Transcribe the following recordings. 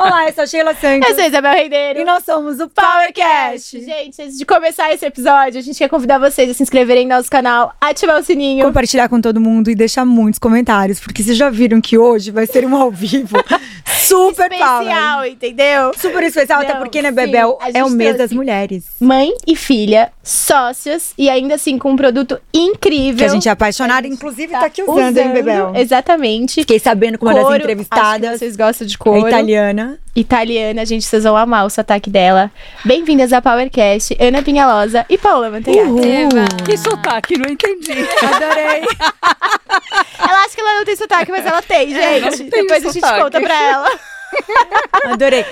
Olá, eu sou a Sheila Santos. Eu sou a Isabel Rendeiro. E nós somos o PowerCast. Gente, antes de começar esse episódio, a gente quer convidar vocês a se inscreverem no nosso canal, ativar o sininho. Compartilhar com todo mundo e deixar muitos comentários, porque vocês já viram que hoje vai ser um ao vivo super especial, power. entendeu? Super especial, até Não, porque, né, sim, Bebel, a é o mês das mulheres. Mãe e filha, sócios e ainda assim com um produto incrível. Que a gente é apaixonada, gente inclusive tá aqui usando, hein, Bebel? Exatamente. Fiquei sabendo com uma das Couro, entrevistadas, vocês gostam de é couro. Italiana. Italiana, gente, vocês vão amar o sotaque dela. Bem-vindas ao PowerCast, Ana Pinhalosa e Paola Mantegato. Uhul. Que sotaque, não entendi. Adorei. Ela acha que ela não tem sotaque, mas ela tem, gente. não tem Depois a gente sotaque. conta pra ela. Adorei.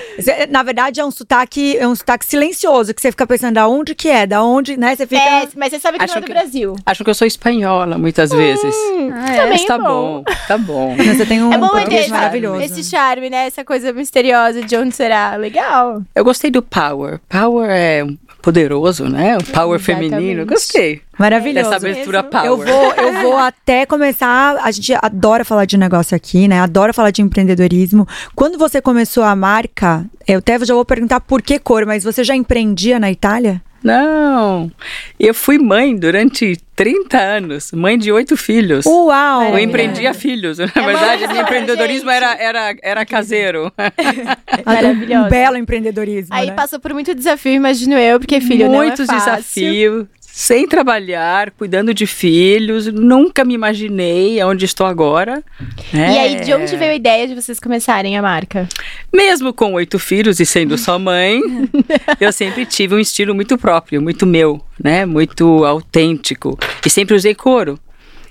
Na verdade, é um sotaque, é um sotaque silencioso, que você fica pensando da onde que é, da onde, né? Você fica. É, mas você sabe que não é Acho do que- Brasil. Acho que eu sou espanhola muitas vezes. Também Mas é tá bom. bom, tá bom. Você tem um É bom português maravilhoso. esse charme, né? Essa coisa misteriosa de onde será. Legal. Eu gostei do power. Power é poderoso, né? O power Exatamente. feminino. Eu gostei Maravilhoso. dessa abertura mesmo. power. Eu vou, eu vou até começar. A gente adora falar de negócio aqui, né? Adora falar de empreendedorismo. Quando você começou a marca, eu até já vou perguntar por que cor, mas você já empreendia na Itália? Não, eu fui mãe durante 30 anos, mãe de oito filhos. Uau! Eu Maravilhoso. empreendia filhos. Na É verdade, meu empreendedorismo gente. era, era, era caseiro. Maravilhosa. Um belo empreendedorismo. Aí né? passou por muito desafio, imagino eu, porque filho Muitos não é fácil. desafios. Sem trabalhar, cuidando de filhos, nunca me imaginei onde estou agora. E aí, de onde veio a ideia de vocês começarem a marca? Mesmo com oito filhos e sendo só mãe, eu sempre tive um estilo muito próprio, muito meu, né? Muito autêntico. E sempre usei couro,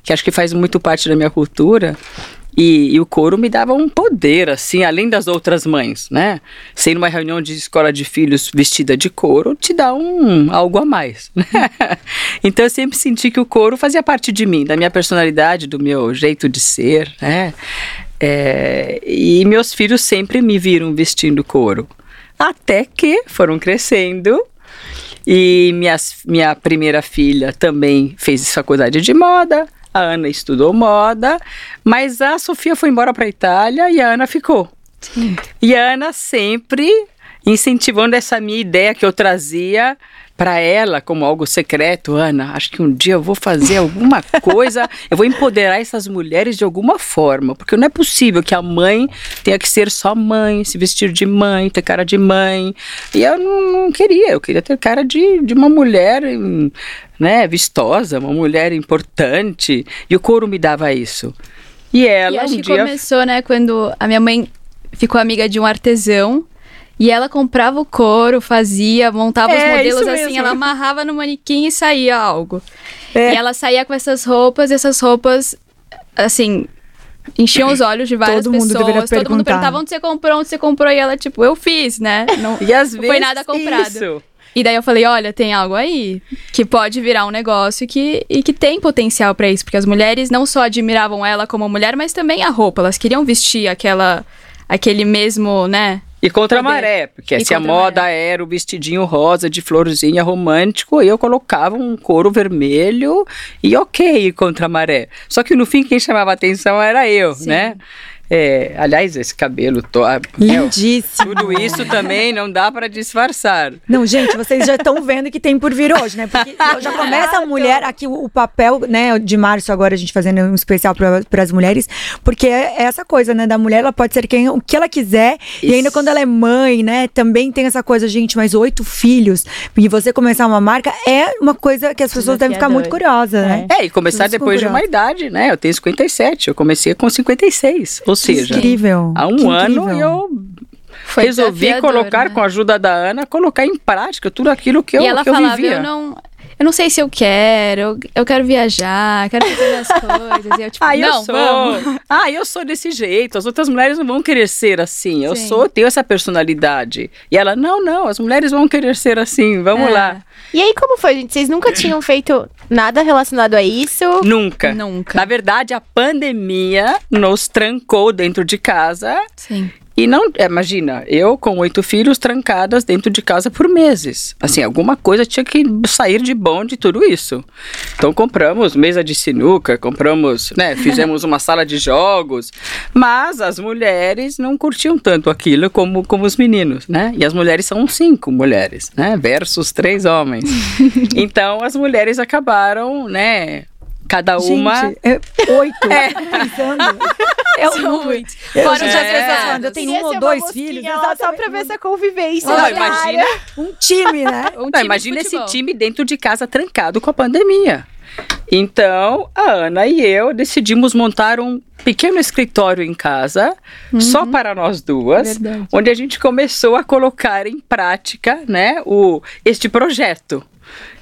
que acho que faz muito parte da minha cultura. E, e o couro me dava um poder, assim, além das outras mães, né? Ser numa reunião de escola de filhos vestida de couro te dá um algo a mais, né? Então eu sempre senti que o couro fazia parte de mim, da minha personalidade, do meu jeito de ser, né? É, e meus filhos sempre me viram vestindo couro. Até que foram crescendo e minhas, minha primeira filha também fez faculdade de moda, a Ana estudou moda, mas a Sofia foi embora para a Itália e a Ana ficou. E a Ana sempre incentivando essa minha ideia que eu trazia para ela como algo secreto, Ana, acho que um dia eu vou fazer alguma coisa, eu vou empoderar essas mulheres de alguma forma, porque não é possível que a mãe tenha que ser só mãe, se vestir de mãe, ter cara de mãe. E eu não, não queria, eu queria ter cara de, de uma mulher, né, vistosa, uma mulher importante. E o couro me dava isso. E ela E acho um que dia começou, né, quando a minha mãe ficou amiga de um artesão. E ela comprava o couro, fazia, montava os É, modelos isso assim, mesmo. ela amarrava no manequim e saía algo. É. E ela saía com essas roupas, e essas roupas, assim, enchiam os olhos de várias Todo mundo pessoas. deveria Todo perguntar. mundo perguntava onde você comprou, onde você comprou, e ela, tipo, eu fiz, né? Não, E às não vezes foi nada comprado. Isso. E daí eu falei, olha, tem algo aí que pode virar um negócio que, e que tem potencial pra isso, porque as mulheres não só admiravam ela como mulher, mas também a roupa. Elas queriam vestir aquela, aquele mesmo, né? E contra a Poder. maré, porque E se a contra a moda era o vestidinho rosa de florzinha romântico, eu colocava um couro vermelho e ok contra a maré. Só que no fim quem chamava atenção era eu, né? É, aliás, esse cabelo, to... é, Lindíssimo. tudo isso também não dá para disfarçar. Não, gente, vocês já estão vendo que tem por vir hoje, né? Porque já começa a mulher, aqui o, papel, né, de março agora a gente fazendo um especial para as mulheres, porque é essa coisa, né, da mulher, ela pode ser quem, o que ela quiser, e ainda Isso. quando ela é mãe, né, também tem essa coisa, gente, mas oito filhos, e você começar uma marca é uma coisa que as pessoas devem ficar muito curiosas, né? É, e começar depois de uma idade, né? Eu tenho 57, eu comecei com 56. Ou seja, incrível. há um que ano incrível. eu Foi resolvi colocar, né? com a ajuda da Ana, colocar em prática tudo aquilo que eu, e ela que eu falava, vivia. eu não. Eu não sei se eu quero, eu, eu quero viajar, quero fazer as coisas. E eu, tipo, Ah, eu não, sou. vamos. Ah, eu sou desse jeito. As outras mulheres não vão querer ser assim. Eu Sim. sou, tenho essa personalidade. E ela, não, não, as mulheres vão querer ser assim. Vamos É. lá. E aí, como foi, gente? Vocês nunca tinham feito nada relacionado a isso? Nunca. Nunca. Na verdade, a pandemia nos trancou dentro de casa Sim. E não, é, imagina, eu com oito filhos trancadas dentro de casa por meses. Assim, alguma coisa tinha que sair de bom de tudo isso. Então compramos mesa de sinuca, compramos, né, fizemos uma sala de jogos, mas as mulheres não curtiam tanto aquilo como, como os meninos, né? E as mulheres são cinco mulheres, né, versus três homens. Então as mulheres acabaram, né, cada uma Gente, é oito. É. Pensando. É um número. Eu, Fora os é. falando, eu tenho um ou uma dois filhos. lá Só exatamente. pra ver essa convivência. Não, imagina, Um time, né? Um Não, time de imagina esse time dentro de casa trancado com a pandemia. Então, a Ana e eu decidimos montar um pequeno escritório em casa, só para nós duas, Verdade. onde a gente começou a colocar em prática, né, o, este projeto.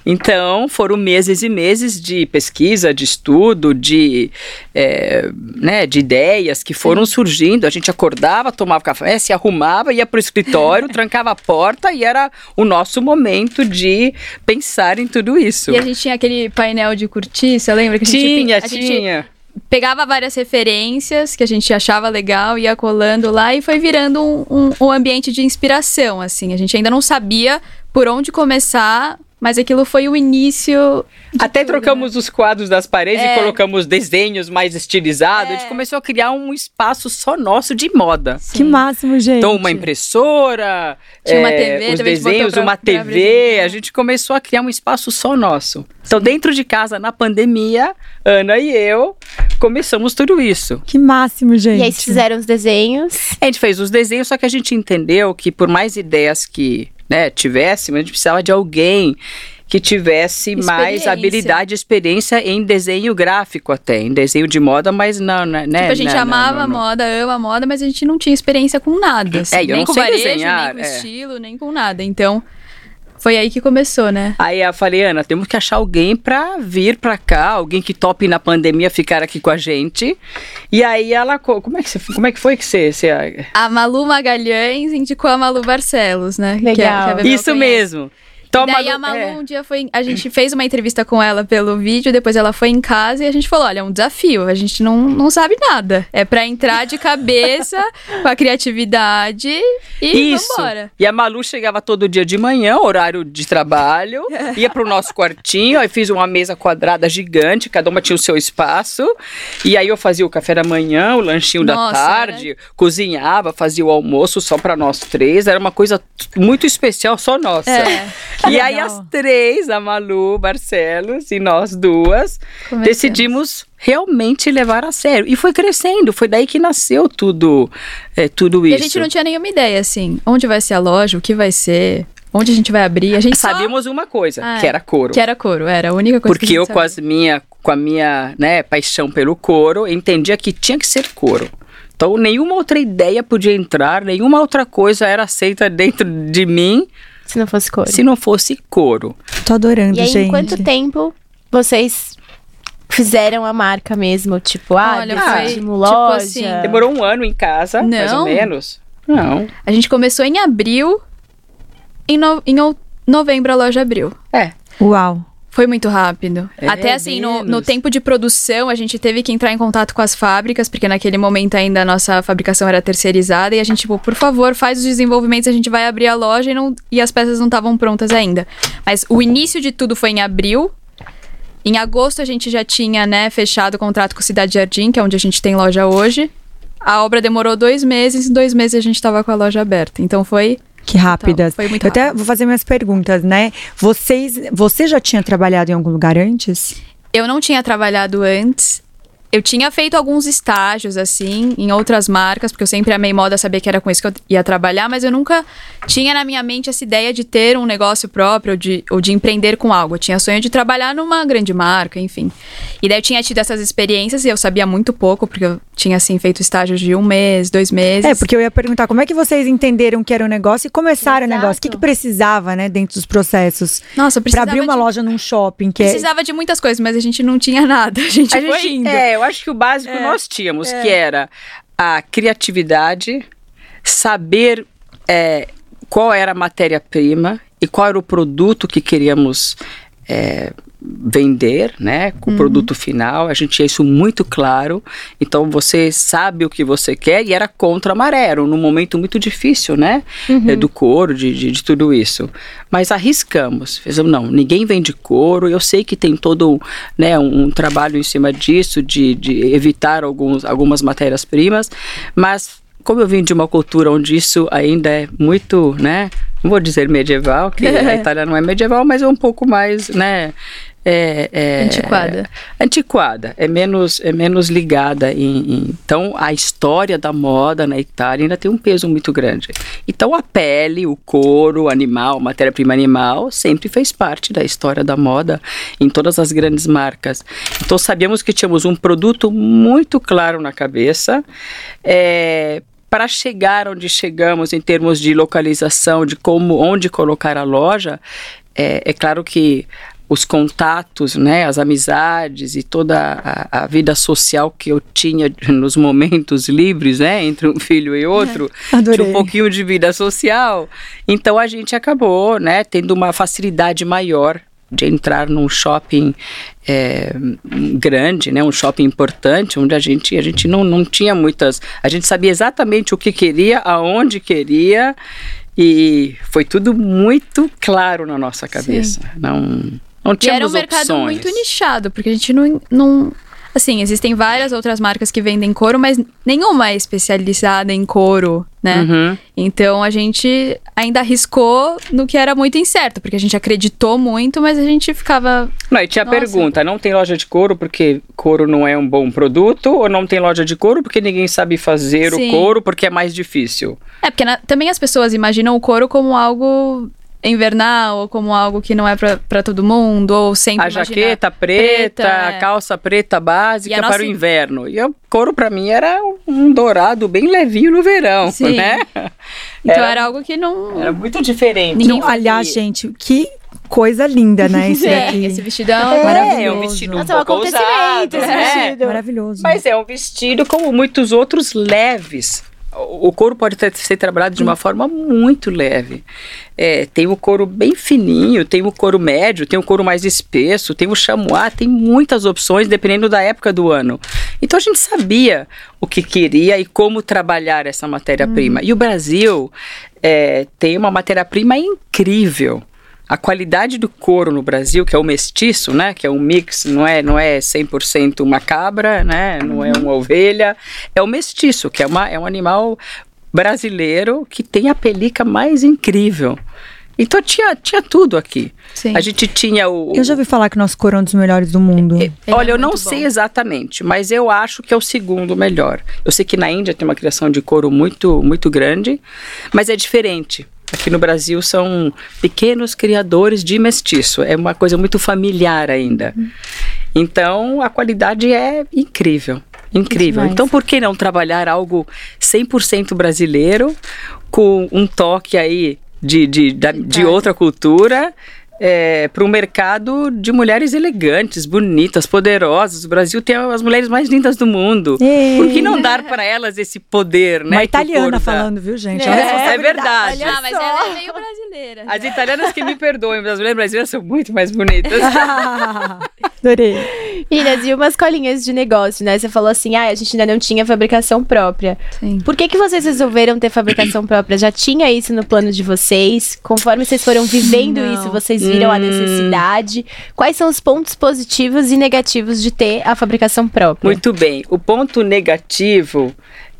Então, foram meses e meses de pesquisa, de estudo, de, é, né, de ideias que foram surgindo. A gente acordava, tomava café, se arrumava, ia para o escritório, trancava a porta e era o nosso momento de pensar em tudo isso. E a gente tinha aquele painel de cortiça, lembra? Que a gente, Tinha, a gente tinha. pegava várias referências que a gente achava legal, ia colando lá e foi virando um, um, um ambiente de inspiração, assim. A gente ainda não sabia por onde começar, mas aquilo foi o início. Até tudo, trocamos os quadros das paredes É. e colocamos desenhos mais estilizados. A gente começou a criar um espaço só nosso de moda. Que máximo, gente. Então, uma impressora, Tinha uma é, TV, os desenhos, pra- uma pra TV. A gente começou a criar um espaço só nosso. Então, dentro de casa, na pandemia, Ana e eu começamos tudo isso. Que máximo, gente. E aí vocês fizeram os desenhos. A gente fez os desenhos, só que a gente entendeu que por mais ideias que né, tivéssemos, a gente precisava de alguém que tivesse mais habilidade e experiência em desenho gráfico até, em desenho de moda, mas não, né? Tipo, a gente não, não, amava não, não. a moda, ama a moda, mas a gente não tinha experiência com nada. Assim, É, eu nem não com sei varejo, desenhar, nem com é. estilo, nem com nada. Então, foi aí que começou, né? Aí eu falei, Ana, temos que achar alguém pra vir pra cá, alguém que tope na pandemia ficar aqui com a gente. E aí ela, co- como é que, você, como é que foi que você... você- A Malu Magalhães indicou a Malu Barcelos, né? Que é- Legal. que a Bebel Isso conhece. mesmo. E daí a Malu- é. um dia foi. A gente fez uma entrevista com ela pelo vídeo, depois ela foi em casa e a gente falou: olha, é um desafio, a gente não, não sabe nada. É pra entrar de cabeça com a criatividade e Isso. vambora. E a Malu chegava todo dia de manhã, horário de trabalho, ia pro nosso quartinho, aí fiz uma mesa quadrada gigante, cada uma tinha o seu espaço. E aí eu fazia o café da manhã, o lanchinho da Nossa, tarde, cozinhava, fazia o almoço só para nós três. Era uma coisa muito especial, só nossa. É, e aí as três, a Malu, Barcelos e nós duas, Começamos. decidimos realmente levar a sério. E foi crescendo, foi daí que nasceu tudo, é, tudo E isso. a gente não tinha nenhuma ideia, assim, onde vai ser a loja, o que vai ser, onde a gente vai abrir. A gente só- Sabíamos uma coisa, Ah, que era couro. que era couro, era a única coisa que Porque a eu, gente com, sabia. as minha, com a minha né, paixão pelo couro, entendia que tinha que ser couro. Então, nenhuma outra ideia podia entrar, nenhuma outra coisa era aceita dentro de mim Se não fosse cor. se não fosse couro. Tô adorando, E aí, gente. em quanto tempo vocês fizeram a marca mesmo? Tipo, ah, Olha, foi, tipo loja. assim, Demorou um ano em casa, mais ou Não. menos. Não. A gente começou em abril, em, no- em novembro a loja abriu. É. Uau. Foi muito rápido. É, Até assim, no, no tempo de produção, a gente teve que entrar em contato com as fábricas, porque naquele momento ainda a nossa fabricação era terceirizada, e a gente, tipo, por favor, faz os desenvolvimentos, a gente vai abrir a loja e, não, e as peças não estavam prontas ainda. Mas o início de tudo foi em abril. Em agosto a gente já tinha, né, fechado o contrato com Cidade Jardim, que é onde a gente tem loja hoje. A obra demorou dois meses, em dois meses a gente tava com a loja aberta. Então foi. Que rápidas. foi muito Eu até vou fazer minhas perguntas, né? Vocês, você já tinha trabalhado em algum lugar antes? Eu não tinha trabalhado antes. Eu tinha feito alguns estágios, assim, em outras marcas, porque eu sempre amei moda, sabia que era com isso que eu ia trabalhar, mas eu nunca tinha na minha mente essa ideia de ter um negócio próprio ou de, ou de empreender com algo. Eu tinha sonho de trabalhar numa grande marca, enfim. E daí eu tinha tido essas experiências e eu sabia muito pouco, porque eu tinha, assim, feito estágios de um mês, dois meses. É, porque eu ia perguntar como é que vocês entenderam que era um negócio e começaram o Exato. negócio. O que, que precisava, né, dentro dos processos? Nossa, eu Pra precisava abrir uma de, loja num shopping, que é. Precisava de muitas coisas, mas a gente não tinha nada. A gente A foi gente, indo. é, eu acho que o básico nós tínhamos, que era a criatividade, saber é, qual era a matéria-prima e qual era o produto que queríamos é, vender, né, com o produto final. A gente tinha isso muito claro. Então você sabe o que você quer e era contra a maré, era num momento muito difícil, né, eh, do couro, de, de, de tudo isso. Mas arriscamos. Fizemos, não, ninguém vende couro. Eu sei que tem todo, né, um, um trabalho em cima disso de, de evitar alguns, algumas matérias-primas, mas como eu vim de uma cultura onde isso ainda é muito, né? Não vou dizer medieval, que a Itália não é medieval, mas é um pouco mais, né? É, é, Antiquada. É, antiquada, é menos, é menos ligada em, em- Então, a história da moda na Itália ainda tem um peso muito grande. Então, a pele, o couro, o animal, matéria-prima animal, sempre fez parte da história da moda em todas as grandes marcas. Então, sabíamos que tínhamos um produto muito claro na cabeça. É, para chegar onde chegamos em termos de localização, de como, onde colocar a loja, é, é claro que os contatos, né, as amizades e toda a, a vida social que eu tinha nos momentos livres, né, entre um filho e outro, Adorei. tinha um pouquinho de vida social. Então a gente acabou, né, tendo uma facilidade maior de entrar num shopping é, grande, né, um shopping importante, onde a gente, a gente não, não tinha muitas. A gente sabia exatamente o que queria, aonde queria, e foi tudo muito claro na nossa cabeça. Não, não E era um mercado opções. muito nichado, porque a gente não, não. Assim, existem várias outras marcas que vendem couro, mas nenhuma é especializada em couro, né? Uhum. Então a gente ainda arriscou no que era muito incerto, porque a gente acreditou muito, mas a gente ficava. Não, e tinha Nossa. pergunta: não tem loja de couro porque couro não é um bom produto? Ou não tem loja de couro porque ninguém sabe fazer Sim. o couro porque é mais difícil? É, porque na- também as pessoas imaginam o couro como algo invernal, ou como algo que não é pra, pra todo mundo, ou sempre. a jaqueta preta, preta, a é. calça preta básica para nossa- o inverno. E o couro para mim era um dourado bem levinho no verão, Sim. né? Então Era- era algo que não. Era muito diferente. Ninguém Não, aliás, gente, que coisa linda, né? Esse É, daqui. esse vestido é, É, Maravilhoso. é um vestido Nossa, é um pouco acontecimento ousado, esse né? vestido. Maravilhoso. Mas é um vestido como muitos outros leves. O couro pode ser trabalhado de uma forma muito leve. É, tem o couro bem fininho, tem o couro médio, tem o couro mais espesso, tem o chamois, tem muitas opções dependendo da época do ano. Então a gente sabia o que queria e como trabalhar essa matéria-prima. E o Brasil é, tem uma matéria-prima incrível. A qualidade do couro no Brasil, que é o mestiço, né, que é um mix, não é, não é 100% uma cabra, né, não é uma ovelha, é o mestiço, que é, uma, é um animal brasileiro que tem a pelica mais incrível. Então tinha, tinha tudo aqui. Sim. A gente tinha o. Eu já ouvi falar que nosso coro é um dos melhores do mundo. Ele Olha, é eu não muito sei bom. exatamente, mas eu acho que é o segundo melhor. Eu sei que na Índia tem uma criação de couro muito, muito grande, mas é diferente. Aqui no Brasil são pequenos criadores de mestiço. É uma coisa muito familiar ainda. Então a qualidade é incrível. Incrível. Então por que não trabalhar algo 100% brasileiro com um toque aí de, de, de Itália. outra cultura para o mercado de mulheres elegantes, bonitas, poderosas. O Brasil tem as mulheres mais lindas do mundo. Ei. Por que não dar para elas esse poder, né? Uma italiana falando, viu, gente? É, É, verdade. Ah, mas ela é meio brasileira. As italianas que me perdoem, mas as mulheres brasileiras são muito mais bonitas. Adorei. Meninas, e umas colinhas de negócio, né? Você falou assim, ah, a gente ainda não tinha fabricação própria. Sim. Por que, que vocês resolveram ter fabricação própria? Já tinha isso no plano de vocês? Conforme vocês foram vivendo Não. isso, vocês viram a Hum. necessidade? Quais são os pontos positivos e negativos de ter a fabricação própria? Muito bem. O ponto negativo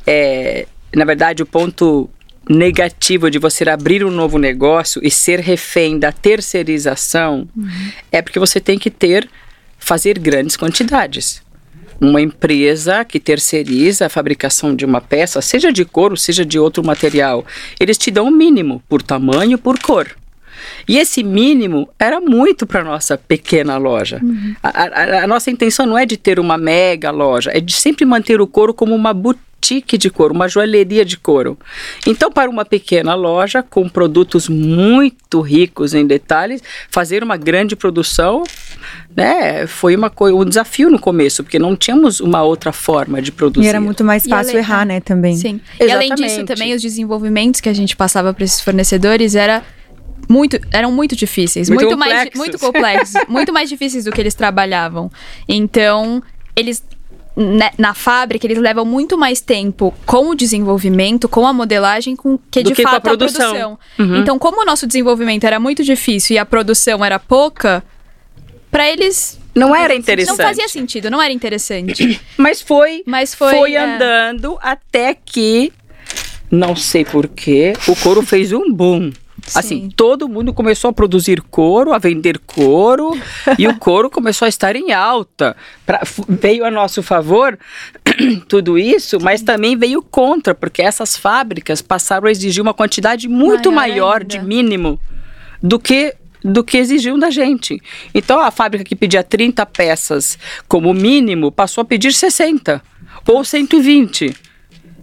é, na verdade, o ponto negativo de você abrir um novo negócio e ser refém da terceirização é porque você tem que ter fazer grandes quantidades. Uma empresa que terceiriza a fabricação de uma peça, seja de couro, seja de outro material, eles te dão o mínimo por tamanho, por cor. E esse mínimo era muito para nossa pequena loja. A, a- a nossa intenção não é de ter uma mega loja, é de sempre manter o couro como uma boutique de couro, uma joalheria de couro. Então, para uma pequena loja com produtos muito ricos em detalhes, fazer uma grande produção, né, foi uma um desafio no começo, porque não tínhamos uma outra forma de produzir. E era muito mais fácil além- errar, né, também. Sim. E além disso, Exatamente. também os desenvolvimentos que a gente passava para esses fornecedores era muito, eram muito difíceis, Muito muito, mais, complexos. muito complexos, muito mais difíceis do que eles trabalhavam. Então, eles né, na fábrica eles levam muito mais tempo com o desenvolvimento, com a modelagem, com que Do de que com a fato produção. Uhum. Então, como o nosso desenvolvimento era muito difícil e a produção era pouca, pra eles Não era interessante. não fazia sentido, não era interessante. Mas foi, Mas foi, é. andando até que, não sei porquê, o couro fez um boom. Assim, Sim. todo mundo começou a produzir couro, a vender couro, e o couro começou a estar em alta. Pra- veio a nosso favor tudo isso, mas também veio contra, porque essas fábricas passaram a exigir uma quantidade muito Maior maior de mínimo do que do que exigiam da gente. Então a fábrica que pedia 30 peças como mínimo passou a pedir 60 ou 120.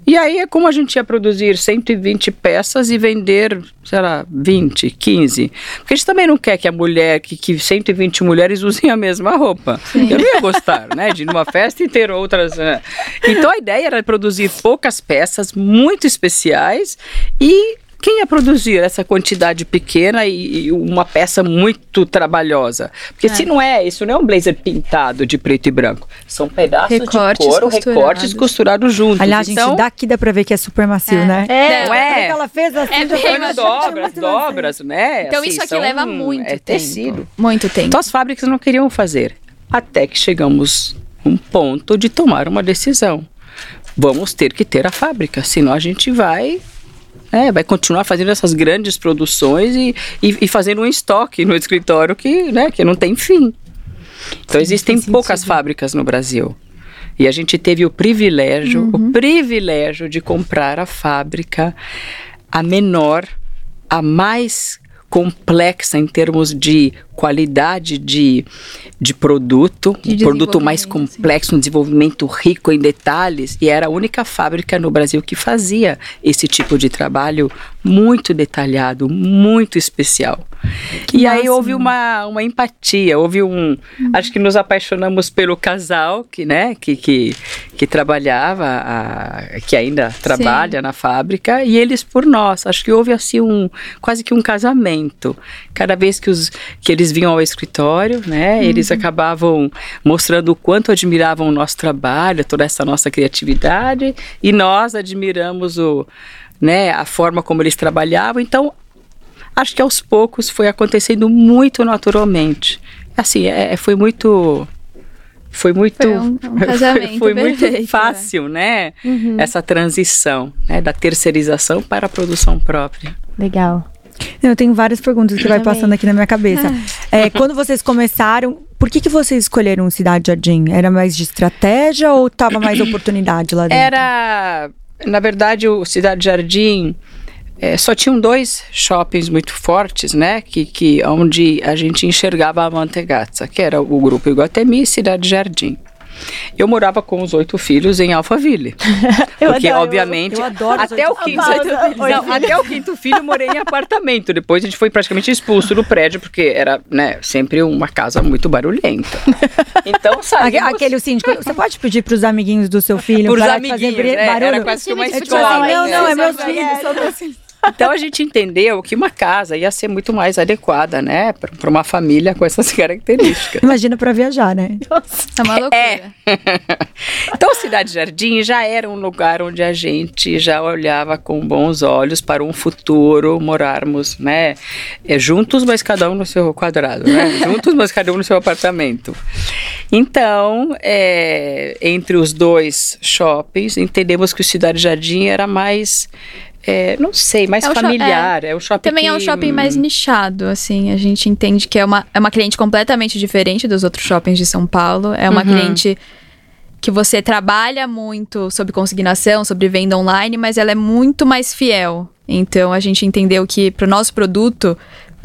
E aí é como a gente ia produzir 120 peças e vender, sei lá, 20, 15. Porque a gente também não quer que a mulher, que, que 120 mulheres usem a mesma roupa. Eu não ia gostar, né? De ir numa festa e ter outras. né? Então a ideia era produzir poucas peças muito especiais e quem ia produzir essa quantidade pequena e, e uma peça muito trabalhosa? Porque se não é, isso não é um blazer pintado de preto e branco. São pedaços Recortes de couro, costurados. recortes costurados juntos. Aliás, gente, então, daqui dá pra ver que é super macio, né? É, não é? Porque ela fez assim, É já bem dobras, dobras, né? Então Assim, isso aqui são- leva muito é tempo. tecido. Muito tempo. Então as fábricas não queriam fazer. Até que chegamos um ponto de tomar uma decisão. Vamos ter que ter a fábrica, senão a gente vai. É, vai continuar fazendo essas grandes produções e, e, e fazendo um estoque no escritório que, né, que não tem fim. Então existem faz poucas sentido. fábricas no Brasil. E a gente teve o privilégio, o privilégio de comprar a fábrica a menor, a mais complexa em termos de qualidade de, de produto, De um produto mais complexo, um desenvolvimento rico em detalhes, e era a única fábrica no Brasil que fazia esse tipo de trabalho muito detalhado, muito especial. e aí máximo. houve uma, uma empatia, houve um. Acho que nos apaixonamos pelo casal que, né, que, que, que trabalhava, a- que ainda trabalha na fábrica, e eles por nós. Acho que houve assim um quase que um casamento. Cada vez que, os, que eles vinham ao escritório, né, eles acabavam mostrando o quanto admiravam o nosso trabalho, toda essa nossa criatividade, e nós admiramos o, né, a forma como eles trabalhavam. Então, acho que aos poucos foi acontecendo muito naturalmente. Assim, é, foi muito. Foi muito. Foi um- um foi muito perfeito, fácil, né? Essa transição né, da terceirização para a produção própria. Legal. Eu tenho várias perguntas que vai também. passando aqui na minha cabeça. É, quando vocês começaram, por que, que vocês escolheram Cidade Jardim? Era mais de estratégia ou tava mais oportunidade lá dentro? Era, na verdade, o Cidade Jardim eh, só tinham dois shoppings muito fortes, né? Que, que onde a gente enxergava a Mantegazza, que era o grupo Iguatemi e Cidade Jardim. Eu morava com os oito filhos em Alphaville. Eu porque, adoro, obviamente, eu adoro os até o, quinto, não, até o quinto filho eu morei em apartamento. Depois a gente foi praticamente expulso do prédio, porque era né, sempre uma casa muito barulhenta. Então, saímos... Aquele síndico, você pode pedir pros amiguinhos do seu filho de fazer amiguinhos, bri- é, barulho? era quase que uma É tipo assim, escola. não, não, é né? meus filhos. são meus filhos. Então a gente entendeu que uma casa ia ser muito mais adequada, né, para uma família com essas características. Imagina pra viajar, né? É uma loucura. É. então, Cidade Jardim já era um lugar onde a gente já olhava com bons olhos para um futuro morarmos, né? É, juntos, mas cada um no seu quadrado, né? juntos, mas cada um no seu apartamento. Então, é, entre os dois shoppings, entendemos que o Cidade Jardim era mais. É, não sei, mais É sho- familiar. É, um shopping Também é um que, shopping mais nichado, assim. A gente entende que é uma, é uma cliente completamente diferente dos outros shoppings de São Paulo. É uma Uhum. cliente que você trabalha muito sobre consignação, sobre venda online, mas ela é muito mais fiel. Então a gente entendeu que pro nosso produto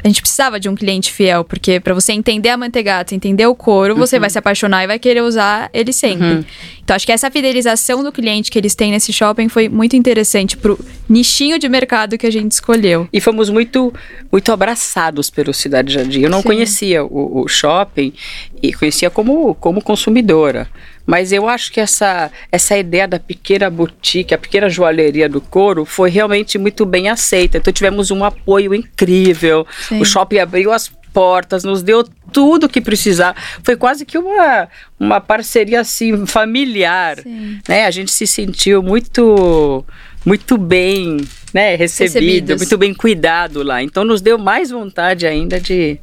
a gente precisava de um cliente fiel, porque para você entender a manteigata, entender o couro, você vai se apaixonar e vai querer usar ele sempre. Então acho que essa fidelização do cliente que eles têm nesse shopping foi muito interessante pro nichinho de mercado que a gente escolheu. E fomos muito, muito abraçados pelo Cidade Jardim. Eu não Sim. conhecia o, o shopping e conhecia como, como consumidora. Mas eu acho que essa, essa ideia da pequena boutique, a pequena joalheria do couro, foi realmente muito bem aceita. Então tivemos um apoio incrível. Sim. O shopping abriu as portas, nos deu tudo o que precisava. Foi quase que uma, uma parceria assim familiar, Sim. né? A gente se sentiu muito muito bem, né, recebido, Recebidos. muito bem cuidado lá. Então nos deu mais vontade ainda de,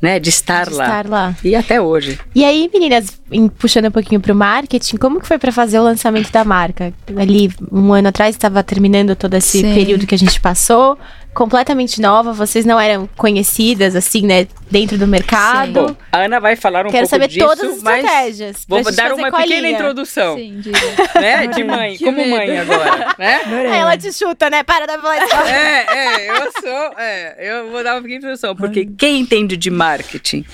né, de estar De lá. estar lá. E até hoje. E aí, meninas, em- puxando um pouquinho pro marketing, como que foi pra fazer o lançamento da marca? Ali, um ano atrás, estava terminando todo esse Sim. período que a gente passou. Completamente nova, vocês não eram conhecidas, assim, né, dentro do mercado. Bom, a Ana vai falar um Quero pouco saber disso, todas as estratégias. vou dar fazer uma colinha. pequena introdução, Sim, diga. né, de mãe, Que como mãe medo. agora, né? Aí ela te chuta, né? Para da falar É, é, eu sou, é, eu vou dar uma pequena introdução, porque quem entende de marketing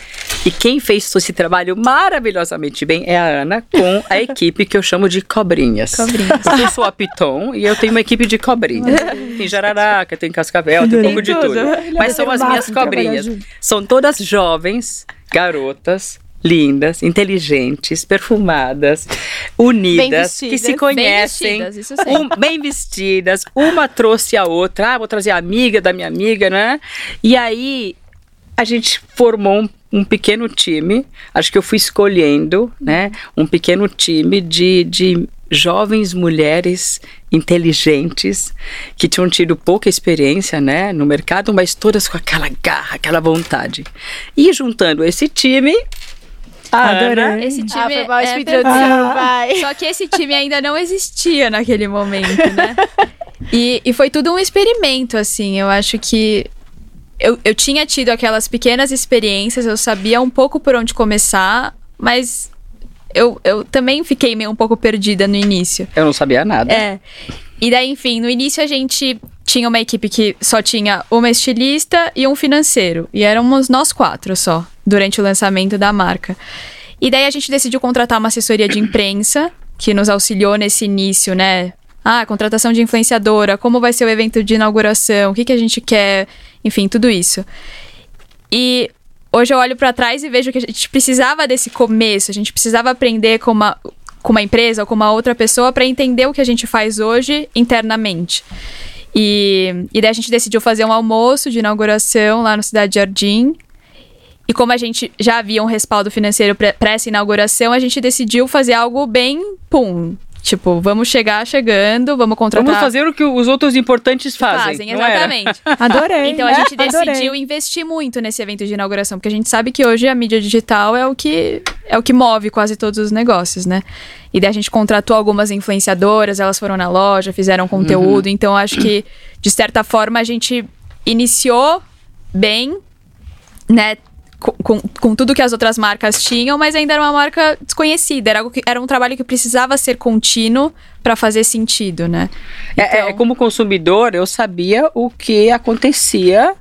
e quem fez esse trabalho maravilhosamente bem é a Ana, com a equipe que eu chamo de cobrinhas. Cobrinhas. Porque eu sou a Piton e eu tenho uma equipe de cobrinhas. Tem jararaca, tem cascavel, tem um pouco de Tudo. Mas são as minhas cobrinhas. São todas jovens, garotas, lindas, inteligentes, perfumadas, unidas, que se conhecem, Bem vestidas, um- bem vestidas. Uma trouxe a outra, ah, vou trazer a amiga da minha amiga, né? E aí a gente formou um, um pequeno time. Acho que eu fui escolhendo, né? Um pequeno time de, de jovens mulheres inteligentes que tinham tido pouca experiência, né, no mercado, mas todas com aquela garra, aquela vontade. E juntando esse time, Adorei. Esse time Ah, foi mal é essa perfeito. introdução, vai. Só que esse time ainda não existia naquele momento, né? E, e foi tudo um experimento, assim. Eu acho que eu, eu tinha tido aquelas pequenas experiências, eu sabia um pouco por onde começar, mas eu, eu também fiquei meio um pouco perdida no início. eu não sabia nada. É. E daí, enfim, no início a gente tinha uma equipe que só tinha uma estilista e um financeiro. E éramos nós quatro só, durante o lançamento da marca. E daí a gente decidiu contratar uma assessoria de imprensa, que nos auxiliou nesse início, né? Ah, contratação de influenciadora, como vai ser o evento de inauguração, o que, que a gente quer, enfim, tudo isso. E hoje eu olho pra trás e vejo que a gente precisava desse começo, a gente precisava aprender com uma, com uma empresa ou com uma outra pessoa para entender o que a gente faz hoje internamente. E, e daí a gente decidiu fazer um almoço de inauguração lá no Cidade Jardim. E como a gente já havia um respaldo financeiro pra essa inauguração, a gente decidiu fazer algo bem pum. Tipo, vamos chegar chegando, vamos contratar. Vamos fazer o que os outros importantes fazem, era? exatamente. Adorei. Então a gente Adorei. decidiu investir muito nesse evento de inauguração, porque a gente sabe que hoje a mídia digital é o que é o que move quase todos os negócios, né? E daí a gente contratou algumas influenciadoras, elas foram na loja, fizeram conteúdo, então acho que de certa forma a gente iniciou bem, né? Com, com, com tudo que as outras marcas tinham, mas ainda era uma marca desconhecida. Era, algo que, era um trabalho que precisava ser contínuo para fazer sentido, né? É, é, Então- como consumidor, eu sabia o que acontecia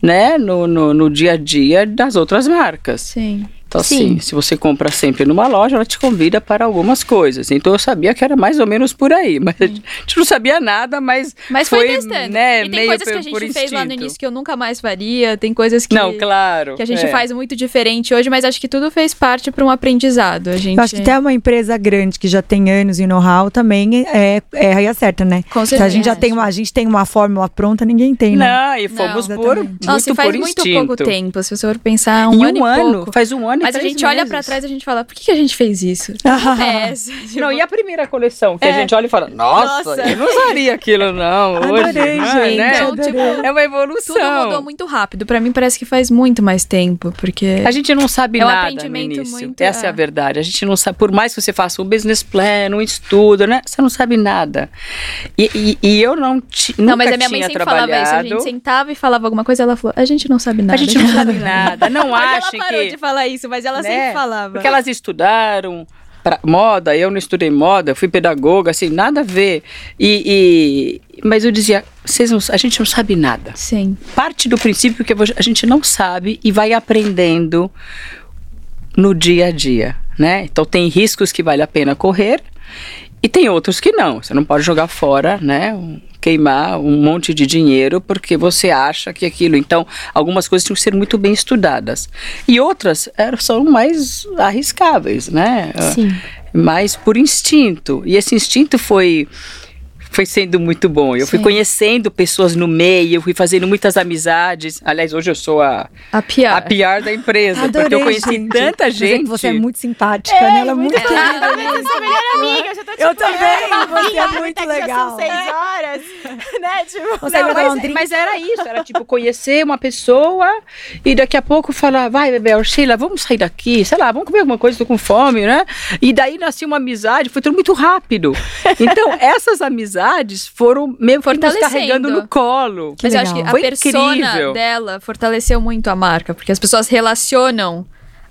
né, no, no, no dia a dia das outras marcas. Sim. Então, Sim. assim, se você compra sempre numa loja, ela te convida para algumas coisas. Então, eu sabia que era mais ou menos por aí. Mas a gente não sabia nada, mas, Mas foi, testando. né, e tem meio coisas que a gente fez lá no início que eu nunca mais faria, tem coisas que, Não, claro. que a gente é. faz muito diferente hoje, mas acho que tudo fez parte para um aprendizado. A gente Eu acho que até uma empresa grande que já tem anos em know-how também é, é e acerta, né? Com Se a gente já certeza. tem uma, a gente tem uma fórmula pronta, ninguém tem, né? Não, e fomos Não, por exatamente. muito Nossa, e faz por muito instinto. pouco tempo, se você for pensar um Em ano um e ano, pouco. faz um ano e Mas a gente olha meses. pra trás e a gente fala, por que, que a gente fez isso? é, essa, tipo, Não, e a primeira coleção, que a É. gente olha e fala, nossa, Nossa. eu não usaria aquilo não hoje. Adorei, não, gente, né? Então, tipo, É uma evolução. tudo mudou muito rápido. Pra mim parece que faz muito mais tempo, porque A gente não sabe É um nada no aprendimento início. muito- Essa é. é. a verdade. A gente não sabe, por mais que você faça um business plan, um estudo, né? Você não sabe nada. E, e- e eu não ti, nunca Não, mas a minha mãe tinha sempre falava isso. A gente sentava e falava alguma coisa, ela falou, a gente não sabe nada. A gente não sabe nada. Não acha parou que de falar isso, mas ela né? sempre falava. Porque elas estudaram pra moda, eu não estudei moda, fui pedagoga, assim, nada a ver. E, e- mas eu dizia, vocês não, a gente não sabe nada. Sim. Parte do princípio que a gente não sabe e vai aprendendo no dia a dia, né? Então tem riscos que vale a pena correr E tem outros que não. Você não pode jogar fora, né? um- queimar um monte de dinheiro porque você acha que aquilo. Então, algumas coisas tinham que ser muito bem estudadas. E outras eram, são mais arriscáveis, né? Sim. mais por instinto. E esse instinto foi foi sendo muito bom. Eu fui Sim. conhecendo pessoas no meio, fui fazendo muitas amizades. Aliás, hoje eu sou a, A pior. a PR da empresa, porque Adorei, eu conheci gente. tanta é gente. que você é muito simpática, né? Ela é muito querida. Eu sou melhor amiga, eu já tô tipo, Eu também, você é muito legal. São seis horas, né? Tipo, Você um mas, drink? mas era isso, era tipo conhecer uma pessoa e daqui a pouco falar, vai, Bebel, Sheila, vamos sair daqui, sei lá, vamos comer alguma coisa, tô com fome, né? E daí nasceu uma amizade, foi tudo muito rápido. Então, essas amizades foram que nos Fortalecendo. carregando no colo. Que Mas eu acho que legal. a Foi persona incrível. dela fortaleceu muito a marca, porque as pessoas relacionam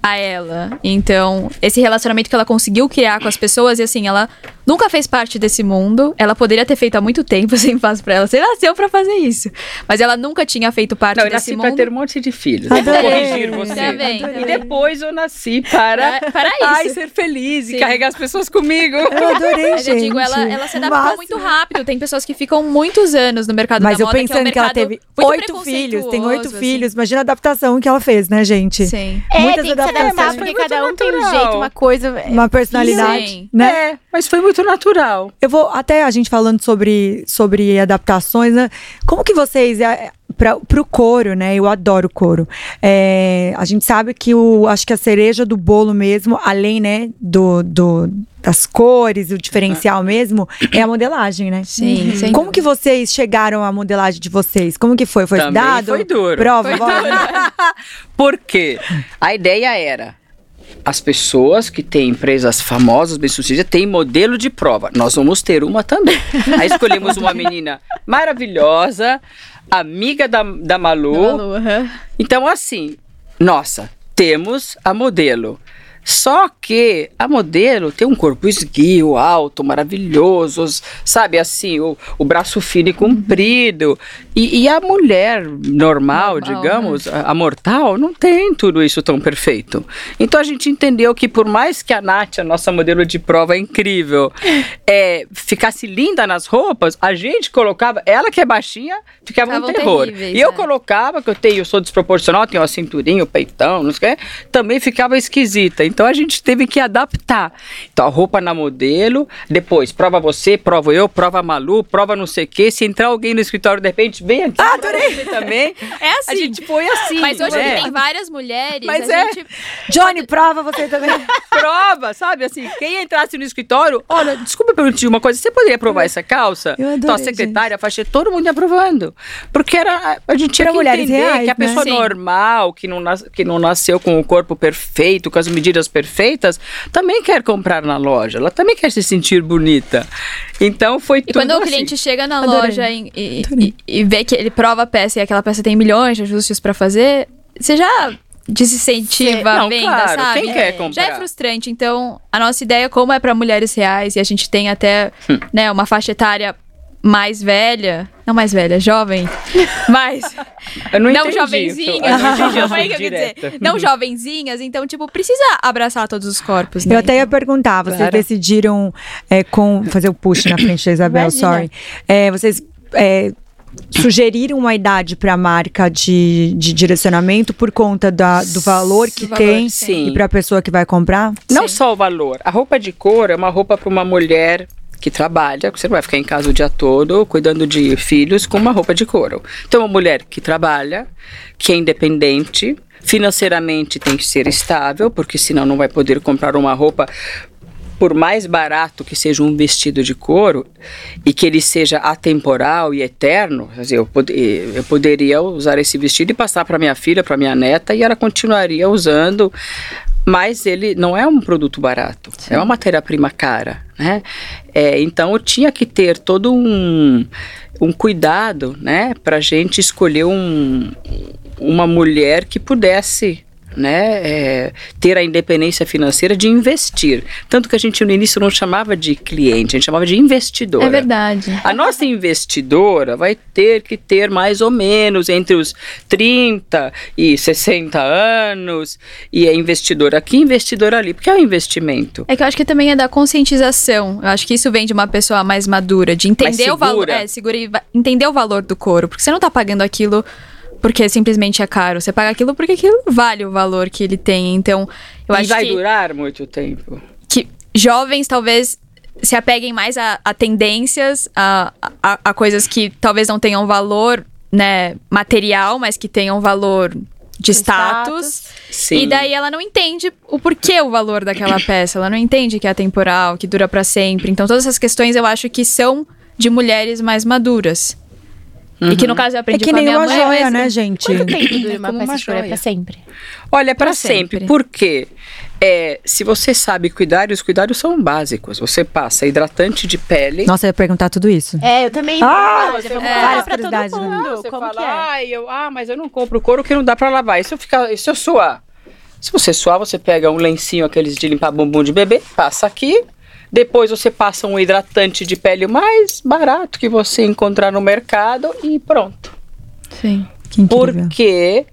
a ela. Então, esse relacionamento que ela conseguiu criar com as pessoas, e assim, ela nunca fez parte desse mundo. Ela poderia ter feito há muito tempo, sem faz pra ela. Você nasceu pra fazer isso. Mas ela nunca tinha feito parte Não, eu desse nasci para mundo. ter um monte de filhos. Eu vou corrigir você. Tá bem, tá E depois eu nasci para, Pra- para Ai, isso. ser feliz Sim. e carregar as pessoas comigo. Eu adorei, Mas eu gente. digo, ela, ela se adaptou Máximo. muito rápido. Tem pessoas que ficam muitos anos no mercado Mas da eu moda, que é um pensando que ela teve oito filhos, tem oito preconceituoso, filhos. Imagina a adaptação que ela fez, né, gente? Assim. Sim. É, Muitas adaptações. Adaptar, Mas porque foi cada um muito tem um natural. jeito, uma coisa. Uma personalidade, Sim. né? É, mas foi muito natural. Eu vou até a gente falando sobre, sobre adaptações, né? Como que vocês é, para pro couro, né? Eu adoro couro. É, a gente sabe que o acho que a cereja do bolo mesmo, além, né, do, do das cores, o diferencial mesmo, é a modelagem, né? Sim, sem Como que vocês chegaram à modelagem de vocês? Como que foi? Foi Também estudado? foi duro. Prova, Foi bora. Por quê? A ideia era. As pessoas que têm empresas famosas, bem-sucedidas, têm modelo de prova. Nós vamos ter uma também. Aí escolhemos uma menina maravilhosa, amiga da, da Malu. Malu, aham. Então, assim, nossa, temos a modelo. Só que a modelo tem um corpo esguio, alto, maravilhoso, sabe assim, o, o braço fino e comprido. E, e a mulher normal, Normal, digamos, a, a mortal, não tem tudo isso tão perfeito. Então a gente entendeu que por mais que a Nath, a nossa modelo de prova é incrível, é, ficasse linda nas roupas, a gente colocava, ela que é baixinha, ficava um Ficavam terror. terríveis, E eu é. colocava, que eu tenho, eu sou desproporcional, tenho a cinturinha, o peitão, não sei o que, também ficava esquisita. Então a gente teve que adaptar. Então a roupa na modelo, depois prova você, prova eu, prova a Malu, prova não sei o que. Se entrar alguém no escritório, de repente, vem aqui. Ah, adorei! também. É assim. A gente foi assim. Mas hoje né? tem várias mulheres, Mas a é. gente Johnny, prova você também. prova, sabe? Assim, quem entrasse no escritório, olha, desculpa perguntar uma coisa, você poderia provar essa calça? Eu adorei, então a secretária, a faixa, todo mundo ia provando. Porque era, a gente tinha Pra que mulheres entender reais, que a né? pessoa Sim. normal, que não, nas- que não nasceu com o corpo perfeito, com as medidas perfeitas, também quer comprar na loja, ela também quer se sentir bonita. Então foi E tudo quando o assim. cliente chega na Adorei. loja e, e- e- e vê que ele prova a peça e aquela peça tem milhões de ajustes pra fazer, você já desincentiva a não, venda, claro, sabe? quem quer Já comprar? é frustrante. Então, a nossa ideia, como é pra mulheres reais, e a gente tem até Hum. né, uma faixa etária mais velha, não mais velha, jovem, mas Eu não, não entendi jovenzinhas, isso. Eu não entendi. Não jovenzinhas, então, tipo, precisa abraçar todos os corpos, né? Eu até ia perguntar, vocês Claro. decidiram é, com fazer o push na frente da Isabel, Imagina. sorry. É, vocês é, sugeriram uma idade para a marca de, de direcionamento por conta da, do valor que valor, tem sim. e para a pessoa que vai comprar? Não Sim. só o valor. A roupa de couro é uma roupa para uma mulher que trabalha, você não vai ficar em casa o dia todo cuidando de filhos com uma roupa de couro. Então, uma mulher que trabalha, que é independente, financeiramente tem que ser estável, porque senão não vai poder comprar uma roupa por mais barato que seja um vestido de couro e que ele seja atemporal e eterno, eu, pod- eu poderia usar esse vestido e passar para minha filha, para minha neta e ela continuaria usando, mas ele não é um produto barato, é uma matéria-prima cara, né? É, então eu tinha que ter todo um, um cuidado, né, para gente escolher um, uma mulher que pudesse né, é, ter a independência financeira de investir. Tanto que a gente no início não chamava de cliente, a gente chamava de investidora. É verdade. A nossa investidora vai ter que ter mais ou menos entre os 30 e 60 anos e é investidora aqui, investidora ali, porque é um investimento. É que eu acho que também é da conscientização. Eu acho que isso vem de uma pessoa mais madura, de entender o valor. É, segura e entender o valor do couro. Porque você não tá pagando aquilo porque simplesmente é caro. Você paga aquilo porque aquilo vale o valor que ele tem. Então, eu e acho vai que, durar muito tempo. que jovens talvez se apeguem mais a, a tendências, a, a, a coisas que talvez não tenham valor né, material, mas que tenham valor de status. Sim. E daí ela não entende o porquê o valor daquela peça. Ela não entende que é atemporal, que dura pra sempre. Então todas essas questões eu acho que são de mulheres mais maduras. E que no caso eu É aprendi que com a nem minha uma mãe. joia, mas- né, gente? Quanto tempo dura uma como peça uma de? É pra sempre. Olha, para Pra sempre. sempre. Por quê? É, se você sabe cuidar, e os cuidados são básicos. Você passa hidratante de pele. Nossa, eu ia perguntar tudo isso. É, eu também. Ah, Vamos você falar fala várias pra todo né? mundo. Você Como fala, que é? ah, eu, ah, mas eu não compro couro que não dá pra lavar. E se eu, ficar, e se eu suar? Se você suar, você pega um lencinho, aqueles de limpar bumbum de bebê, passa aqui. Depois você passa um hidratante de pele mais barato que você encontrar no mercado e pronto. Sim. Que. Porque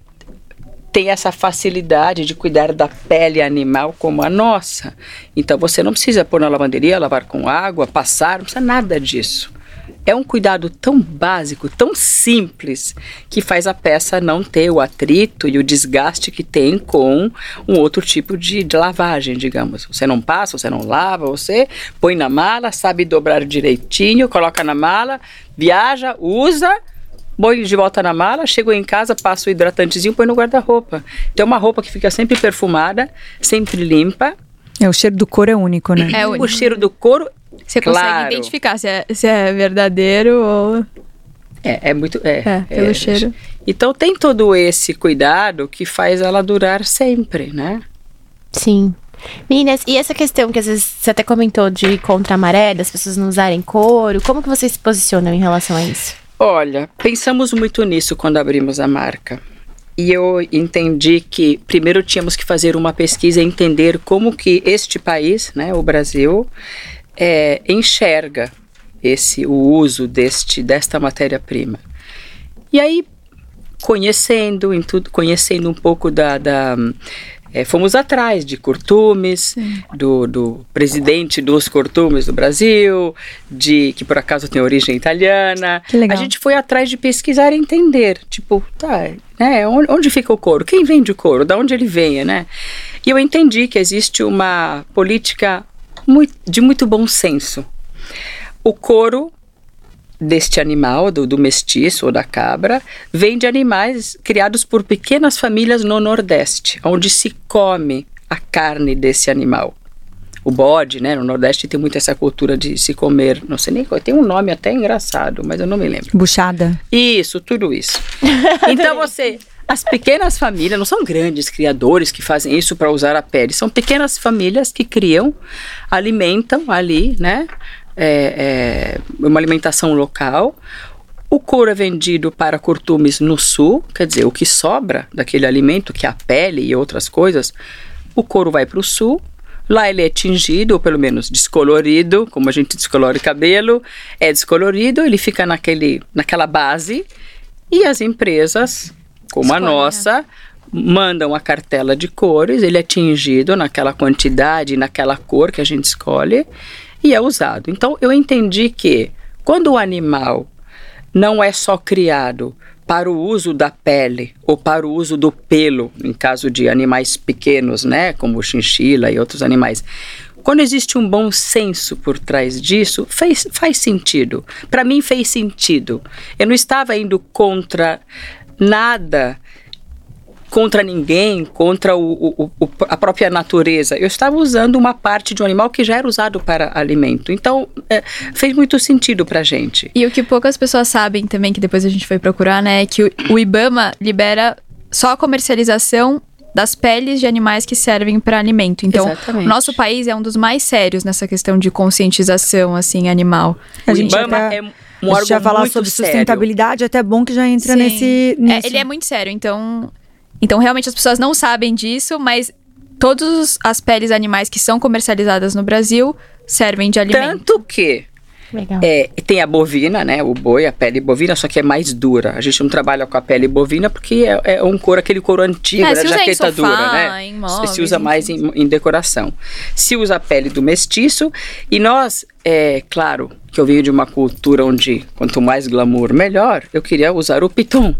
tem essa facilidade de cuidar da pele animal como a nossa. Então você não precisa pôr na lavanderia, lavar com água, passar, não precisa nada disso. É um cuidado tão básico, tão simples, que faz a peça não ter o atrito e o desgaste que tem com um outro tipo de, de lavagem, digamos. Você não passa, você não lava, você põe na mala, sabe dobrar direitinho, coloca na mala, viaja, usa, põe de volta na mala, chego em casa, passo o hidratantezinho, põe no guarda-roupa. Então é uma roupa que fica sempre perfumada, sempre limpa. É, o cheiro do couro é único, né? É o único. cheiro do couro Você consegue Claro. identificar se é, se é verdadeiro ou. é, é muito. É, É, pelo cheiro. Então tem todo esse cuidado que faz ela durar sempre, né? Sim. Meninas, e essa questão que às vezes você até comentou de ir contra a maré, das pessoas não usarem couro, como que vocês se posicionam em relação a isso? Olha, pensamos muito nisso quando abrimos a marca. E eu entendi que primeiro tínhamos que fazer uma pesquisa e entender como que este país, né, o Brasil, é, enxerga esse o uso deste desta matéria-prima. E aí, conhecendo em tudo, conhecendo um pouco da, da é, fomos atrás de Curtumes, do, do presidente dos Curtumes do Brasil, de que por acaso tem origem italiana. Que legal. A gente foi atrás de pesquisar e entender, tipo, tá, né, onde, onde fica o couro? Quem vende o couro? Da onde ele vem, né? E eu entendi que existe uma política de muito bom senso. O couro deste animal, do, do mestiço ou da cabra, vem de animais criados por pequenas famílias no Nordeste, onde se come a carne desse animal. O bode, né? No Nordeste tem muito essa cultura de se comer, não sei nem qual, tem um nome até engraçado, mas eu não me lembro. Buchada. Isso, tudo isso. Então você, as pequenas famílias, não são grandes criadores que fazem isso para usar a pele, são pequenas famílias que criam, alimentam ali, né? É, é, uma alimentação local. O couro é vendido para curtumes no sul, quer dizer, o que sobra daquele alimento, que é a pele e outras coisas, o couro vai para o sul. Lá ele é tingido, ou pelo menos descolorido, como a gente descolore cabelo, é descolorido, ele fica naquele, naquela base e as empresas, como a Escolhem, nossa, mandam a cartela de cores, ele é tingido naquela quantidade, naquela cor que a gente escolhe e é usado. Então eu entendi que quando o animal não é só criado para o uso da pele ou para o uso do pelo, em caso de animais pequenos, né, como o chinchila e outros animais. Quando existe um bom senso por trás disso, fez, faz sentido. Para mim fez sentido. Eu não estava indo contra nada, contra ninguém, contra o, o- o- a própria natureza. Eu estava usando uma parte de um animal que já era usado para alimento. Então, é, fez muito sentido para gente. E o que poucas pessoas sabem também, que depois a gente foi procurar, né, é que o, Ibama libera só a comercialização das peles de animais que servem para alimento. Então, Exatamente. o nosso país é um dos mais sérios nessa questão de conscientização, assim, animal. A o gente Ibama até- é um a gente já órgão falar muito sobre sério. sustentabilidade, até bom que já entra Sim. nesse, É, ele é muito sério, então. Então, realmente, as pessoas não sabem disso, mas todas as peles animais que são comercializadas no Brasil servem de alimento. Tanto que Legal. é, tem a bovina, né? O boi, a pele bovina, só que é mais dura. A gente não trabalha com a pele bovina porque é, é um couro, aquele couro antigo, É, né? Jaqueta sofá, dura, né? em móveis, se usa mais em, em decoração. Se usa a pele do mestiço. E nós, é claro que eu venho de uma cultura onde quanto mais glamour, melhor. Eu queria usar o piton.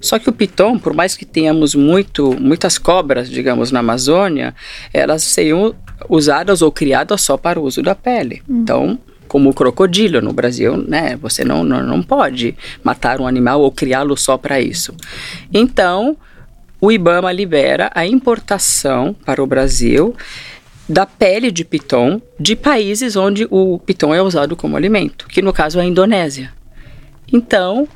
Só que o piton, por mais que tenhamos muito, muitas cobras, digamos, na Amazônia, elas seriam usadas ou criadas só para o uso da pele. Então, como o crocodilo no Brasil, né? Você não, não, não pode matar um animal ou criá-lo só para isso. Então, o IBAMA libera a importação para o Brasil da pele de piton de países onde o piton é usado como alimento, que no caso é a Indonésia. Então,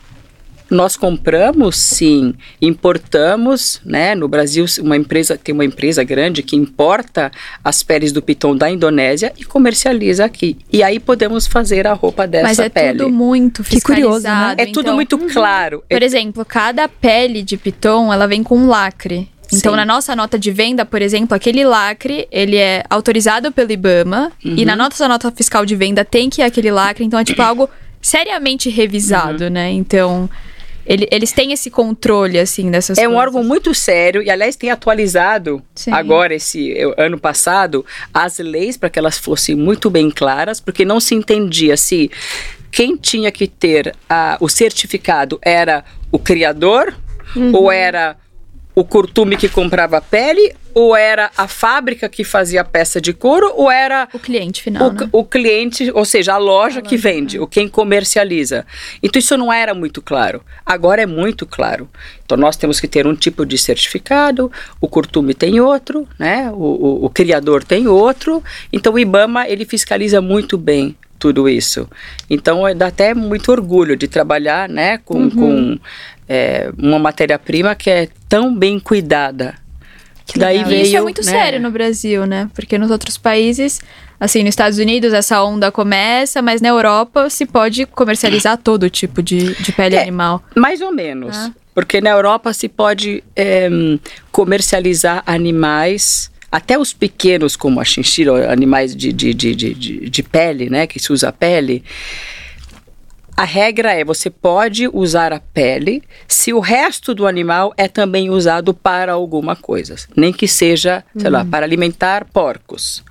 nós compramos, sim, importamos, né? No Brasil, uma empresa tem uma empresa grande que importa as peles do piton da Indonésia e comercializa aqui. E aí podemos fazer a roupa dessa Mas é pele. tudo muito Que curioso, né? fiscalizado. é tudo então- muito claro. Por exemplo, cada pele de piton, ela vem com um lacre. Então, Sim. na nossa nota de venda, por exemplo, aquele lacre, ele é autorizado pelo IBAMA. E Uhum. na nossa nota fiscal de venda tem que ir aquele lacre. Então, é tipo algo seriamente revisado, Uhum. né? Então, ele- eles têm esse controle, assim, dessas É coisas. um órgão muito sério e, aliás, tem atualizado Sim. agora, esse ano passado, as leis para que elas fossem muito bem claras, porque não se entendia se quem tinha que ter a- o certificado era o criador ou era o curtume que comprava a pele ou era a fábrica que fazia a peça de couro ou era O cliente final, o, né? o cliente, ou seja, a loja que vende, o quem comercializa. Então isso não era muito claro. Agora é muito claro. Então nós temos que ter um tipo de certificado, o curtume tem outro, né? O, o- o criador tem outro. Então o IBAMA ele fiscaliza muito bem tudo isso. Então é, dá até muito orgulho de trabalhar, né, com, com é, uma matéria-prima que é tão bem cuidada. Que daí legal. E veio, isso é muito né, sério no Brasil, né? Porque nos outros países, assim, nos Estados Unidos essa onda começa, mas na Europa se pode comercializar todo tipo de, de pele É. animal. Mais ou menos. Ah. Porque na Europa se pode eh, comercializar animais, até os pequenos, como a chinchila, animais de, de, de, de, de- pele, né? Que se usa a pele. A regra é você pode usar a pele se o resto do animal é também usado para alguma coisa. Nem que seja, sei lá, para alimentar porcos.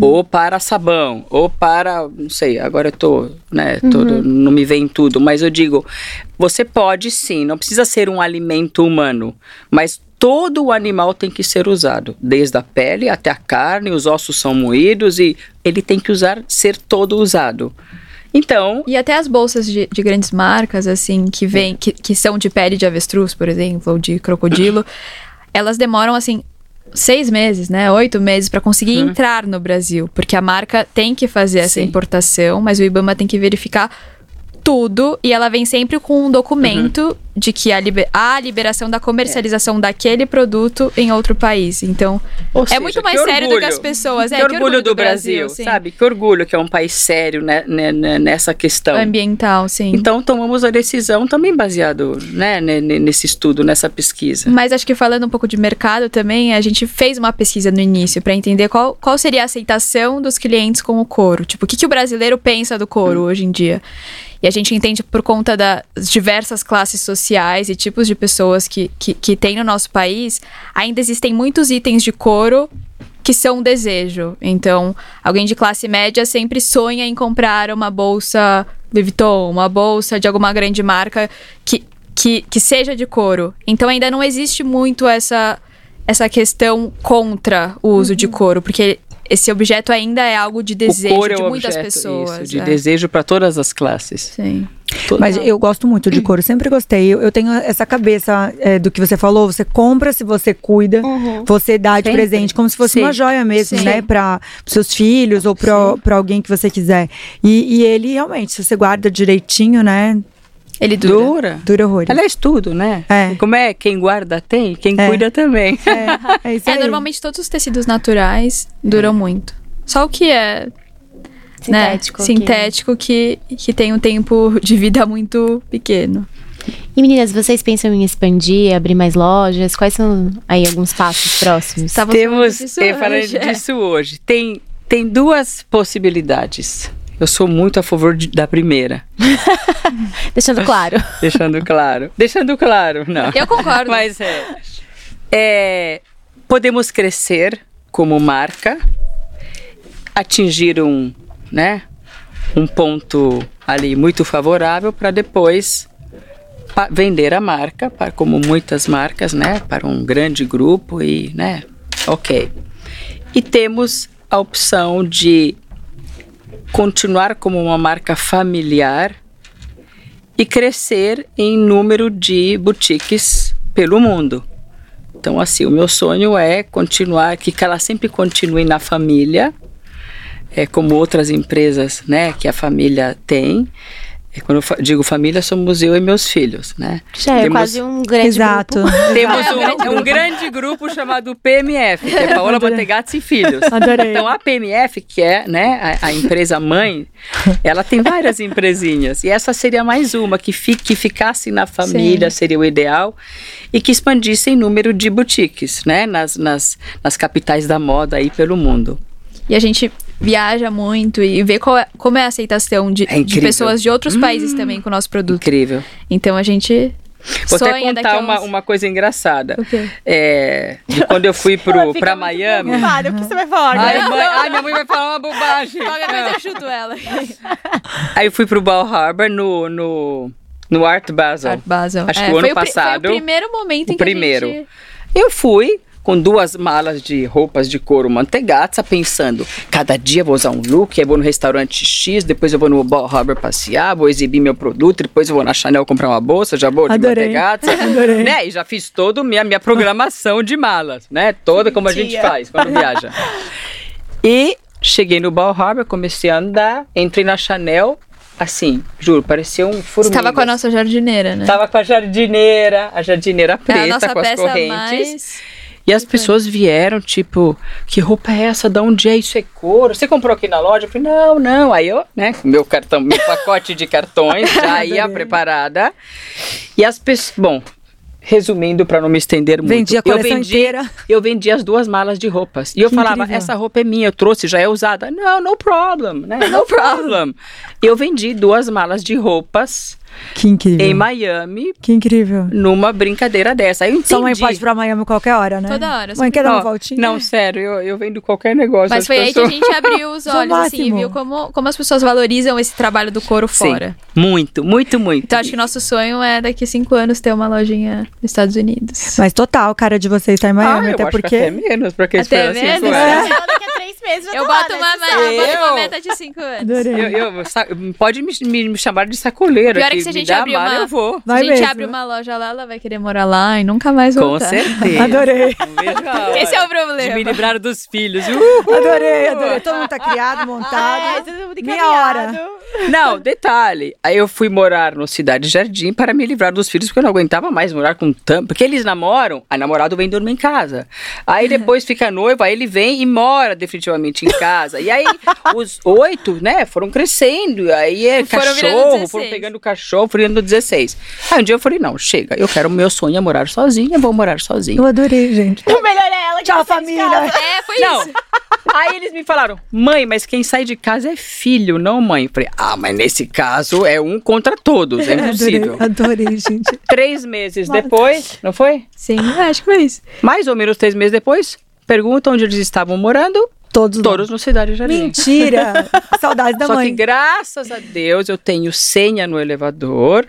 Ou para sabão, ou para, não sei, agora eu tô, né, tô, não me vem tudo, mas eu digo, você pode sim, não precisa ser um alimento humano, mas todo o animal tem que ser usado, desde a pele até a carne, os ossos são moídos e ele tem que usar, ser todo usado. Então, E até as bolsas de, de grandes marcas, assim, que vem, que, que são de pele de avestruz, por exemplo, ou de crocodilo, elas demoram, assim, seis meses, né? Oito meses para conseguir entrar no Brasil. Porque a marca tem que fazer essa Sim. importação, mas o Ibama tem que verificar tudo e ela vem sempre com um documento de que a liber- há a liberação da comercialização daquele produto em outro país. Então, Ou é seja, muito mais que sério do que orgulho. as pessoas. que, é, orgulho, do Brasil, sim. sabe? Que orgulho que é um país sério né, né, né, nessa questão. Ambiental, sim. Então tomamos a decisão também baseado né, ne- ne- nesse estudo, nessa pesquisa. Mas acho que falando um pouco de mercado também, a gente fez uma pesquisa no início para entender qual, qual seria a aceitação dos clientes com o couro. Tipo, o que, que o brasileiro pensa do couro hoje em dia? E a gente entende por conta das diversas classes sociais e tipos de pessoas que, que, que tem no nosso país, ainda existem muitos itens de couro que são um desejo. Então, alguém de classe média sempre sonha em comprar uma bolsa Louis Vuitton, uma bolsa de alguma grande marca que, que, que seja de couro. Então, ainda não existe muito essa, essa questão contra o uso de couro, porque esse objeto ainda é algo de desejo de é o muitas objeto, pessoas. isso, de é. desejo para todas as classes. Sim. To- Mas eu gosto muito de couro, sempre gostei. Eu, eu tenho essa cabeça é, do que você falou, você compra se você cuida, você dá de Sempre. presente, como se fosse Sim. uma joia mesmo, Sim. né? Para seus filhos ou pra pra alguém que você quiser. E, e ele realmente, se você guarda direitinho, né? Ele dura. Dura. Dura horrores. Aliás, tudo, né? É. Como é? Quem guarda tem, quem É. cuida também. É, é isso É, aí. normalmente todos os tecidos naturais duram muito. Só o que é Sintético. né, que- sintético que, que tem um tempo de vida muito pequeno. E meninas, vocês pensam em expandir, abrir mais lojas? Quais são aí alguns passos próximos? Tava Temos, falando disso eu falando hoje, é. disso hoje. Tem, tem duas possibilidades. Eu sou muito a favor de- da primeira, Deixando claro. deixando claro. deixando claro, não. Eu concordo. Mas é, é, podemos crescer como marca, atingir um, né, um ponto ali muito favorável para depois pa- vender a marca, para, como muitas marcas, né, para um grande grupo e, né, ok. E temos a opção de continuar como uma marca familiar e crescer em número de boutiques pelo mundo. Então, assim, o meu sonho é continuar, que ela sempre continue na família, é, como outras empresas, né, que a família tem. É, quando eu digo família, somos eu e meus filhos, né? Já é Temos- quase um grande Exato. grupo. Temos É, um grande um, grande grupo chamado PMF, que é Paola. Mantegazzi e Filhos. Adorei. Então a PMF, que é né, a, a empresa mãe, ela tem várias empresinhas. E essa seria mais uma, que, fi, que ficasse na família, seria o ideal, e que expandisse em número de boutiques, né? Nas, nas, nas capitais da moda aí pelo mundo. E a gente viaja muito e vê qual é- como é a aceitação de, É de pessoas de outros países também com o nosso produto. Incrível. Então a gente Vou até sonha daqui contar a uma, uns- uma coisa engraçada. O quê? É, de quando eu fui pro, pra Miami. O que você vai falar Ai, mãe, ai, minha mãe vai falar uma bobagem. Qualquer coisa eu chuto ela. Aí eu fui pro Bal Harbor no, no, no Art Basel. Art Basel. Acho É, que o ano passado. foi o primeiro momento o em que primeiro. a gente... Eu fui com duas malas de roupas de couro mantegazza, pensando, cada dia eu vou usar um look, aí vou no restaurante X, depois eu vou no Bal Harbor passear, vou exibir meu produto, depois eu vou na Chanel comprar uma bolsa, já vou de Adorei. mantegazza. Adorei. Né? E já fiz toda a minha, minha programação de malas, né? Toda como a gente faz quando viaja. E cheguei no Bal Harbor, comecei a andar, entrei na Chanel, assim, juro, parecia um formiga. Estava com a nossa jardineira, né? Tava com a jardineira, a jardineira É a preta nossa com as peça correntes. mais... E as pessoas vieram, tipo, que roupa é essa? Da onde é isso? É couro? Você comprou aqui na loja? Eu falei, não, não. Aí eu, né, meu cartão, meu pacote de cartões, já ia preparada. E as pessoas. Bom, resumindo, para não me estender muito. Vendi a eu coleção vendi, inteira. Eu vendi as duas malas de roupas. E eu Que falava, incrível. essa roupa é minha, eu trouxe, já é usada. Não, no problem, né? No problem. Eu vendi duas malas de roupas Que incrível. em Miami Que incrível. numa brincadeira dessa. Aí eu entendi. Sua mãe pode ir pra Miami qualquer hora, né? Toda hora, Mãe, quer dar uma voltinha? Não, sério, eu, eu vendo qualquer negócio. Mas as foi aí que a pessoas- gente abriu os é olhos, assim, e viu como, como as pessoas valorizam esse trabalho do couro Sim, fora. muito, muito, muito. Então acho que nosso sonho é daqui cinco anos ter uma lojinha nos Estados Unidos. Mas total, cara de vocês tá em Miami, ah, eu até acho porque. que até menos, porque Até esperar cinco menos? anos. Ela daqui a três meses já Eu lá, boto né? uma, sabe. eu boto uma meta de cinco anos. Adorei. Eu, pode me, me- me chamar de sacoleira. Pior é que se a gente abrir uma- eu vou. Se Vai a gente mesmo. abre uma loja lá, ela vai querer morar lá e nunca mais Com voltar. certeza. Adorei. Esse é o De me problema. livrar dos filhos. Uhul. Adorei, adorei. Todo mundo tá criado, montado. É, todo mundo Minha hora. Não, detalhe. Aí eu fui morar no Cidade Jardim para me livrar dos filhos, porque eu não aguentava mais morar com tanto. Porque eles namoram, a namorado vem dormir em casa. Aí depois fica noivo, aí ele vem e mora definitivamente em casa. E aí os oito, né, foram crescendo. Aí é Foram cachorro, 16. foram pegando cachorro, foram virando 16. Aí um dia eu falei: não, chega, eu quero, meu sonho é morar sozinha, vou morar sozinha. Eu adorei, gente. O melhor é ela que Tchau, família. É, foi Não. isso. Aí eles me falaram, mãe, mas quem sai de casa é filho, não mãe. Eu falei, ah, mas nesse caso é um contra todos, é impossível. Adorei, adorei, gente. Três meses Nossa. depois, não foi? Sim, acho que foi isso. Mais ou menos três meses depois, pergunta onde eles estavam morando, Todos, todos no Cidade Jardim. Mentira. Saudades da Só que mãe. graças a Deus eu tenho senha no elevador.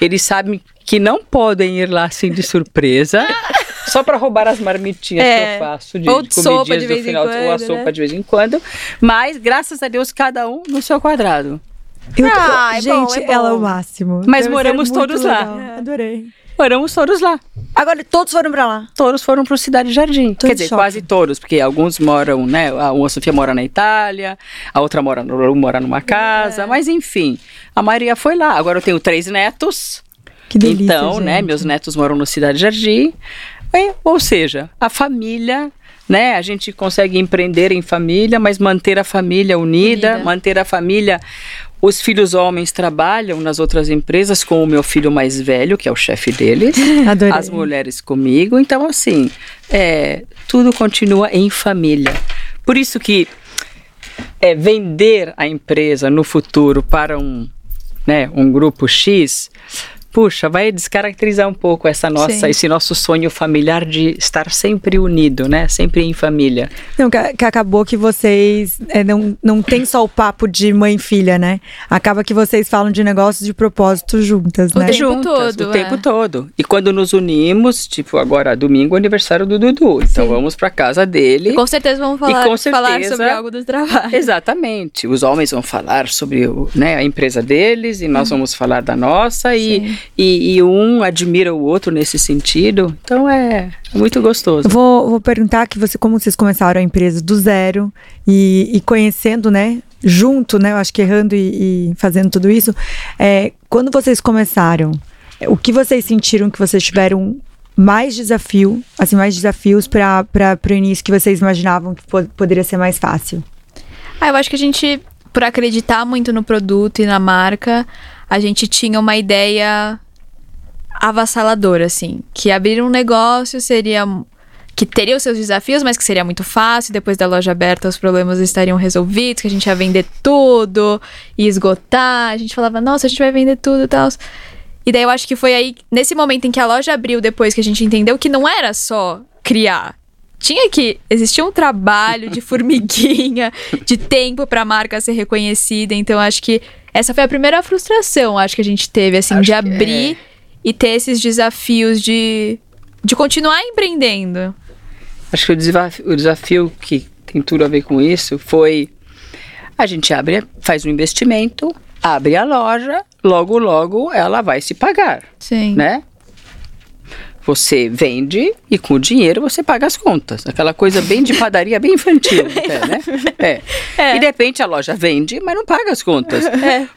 Eles sabem que não podem ir lá assim de surpresa. Só para roubar as marmitinhas que É. eu faço de, Ou de sopa de do vez em final, ou a quando, sopa né? de vez em quando. Mas, graças a Deus, cada um no seu quadrado. Eu tô- Ah, é bom, gente, é bom. ela é o máximo. Mas Deve moramos todos lá. legal. Adorei. Moramos todos lá. Agora todos foram pra lá. Todos foram pro Cidade Jardim. Tô Quer dizer, choque. quase todos, porque alguns moram, né? A uma Sofia mora na Itália, a outra mora, no, mora numa casa, mas enfim, a Maria foi lá. Agora eu tenho três netos. Que delícia, então, né, gente. meus netos moram no Cidade Jardim. É, ou seja, a família né? A gente consegue empreender em família, mas manter a família unida, Unida. manter a família. Os filhos homens trabalham nas outras empresas com o meu filho mais velho, que é o chefe deles. Adorei. As mulheres comigo. Então, assim, é, tudo continua em família. Por isso que é, vender a empresa no futuro para um, né, um grupo X, puxa, vai descaracterizar um pouco essa nossa, Sim. esse nosso sonho familiar de estar sempre unido, né? Sempre em família. Não, que, que acabou que vocês é, não, não tem só o papo de mãe e filha, né? Acaba que vocês falam de negócios de propósito juntas, O né? tempo Juntas, todo, o tempo é. todo. E quando nos unimos, tipo, agora domingo é aniversário do Dudu, então Sim. vamos para casa dele. E com certeza vamos falar, com falar certeza- sobre algo do trabalho. Exatamente. Os homens vão falar sobre o, né, a empresa deles e nós vamos falar da nossa e, Sim. E, e um admira o outro nesse sentido. Então é, muito gostoso. Vou, vou perguntar que você, como vocês começaram a empresa do zero e, e conhecendo, né? Junto, né? Eu acho que errando e, e fazendo tudo isso. é, quando vocês começaram, o que vocês sentiram que vocês tiveram mais desafio, assim, mais desafios para o início que vocês imaginavam que po- poderia ser mais fácil? Ah, eu acho que a gente, por acreditar muito no produto e na marca, a gente tinha uma ideia avassaladora, assim. Que abrir um negócio seria. Que teria os seus desafios, mas que seria muito fácil. Depois da loja aberta, os problemas estariam resolvidos, que a gente ia vender tudo e esgotar. A gente falava, nossa, a gente vai vender tudo e tal. E daí eu acho que foi aí, nesse momento em que a loja abriu, depois que a gente entendeu que não era só criar. Tinha que existia um trabalho de formiguinha, de tempo para a marca ser reconhecida. Então acho que essa foi a primeira frustração, acho que a gente teve assim Acho de abrir e ter esses desafios de de continuar empreendendo. Acho que o desafio, o desafio que tem tudo a ver com isso foi a gente abre, faz um investimento, abre a loja, logo logo ela vai se pagar, Sim. né? Você vende e com o dinheiro você paga as contas. Aquela coisa bem de padaria, bem infantil, até, né? É. E de repente a loja vende, mas não paga as contas.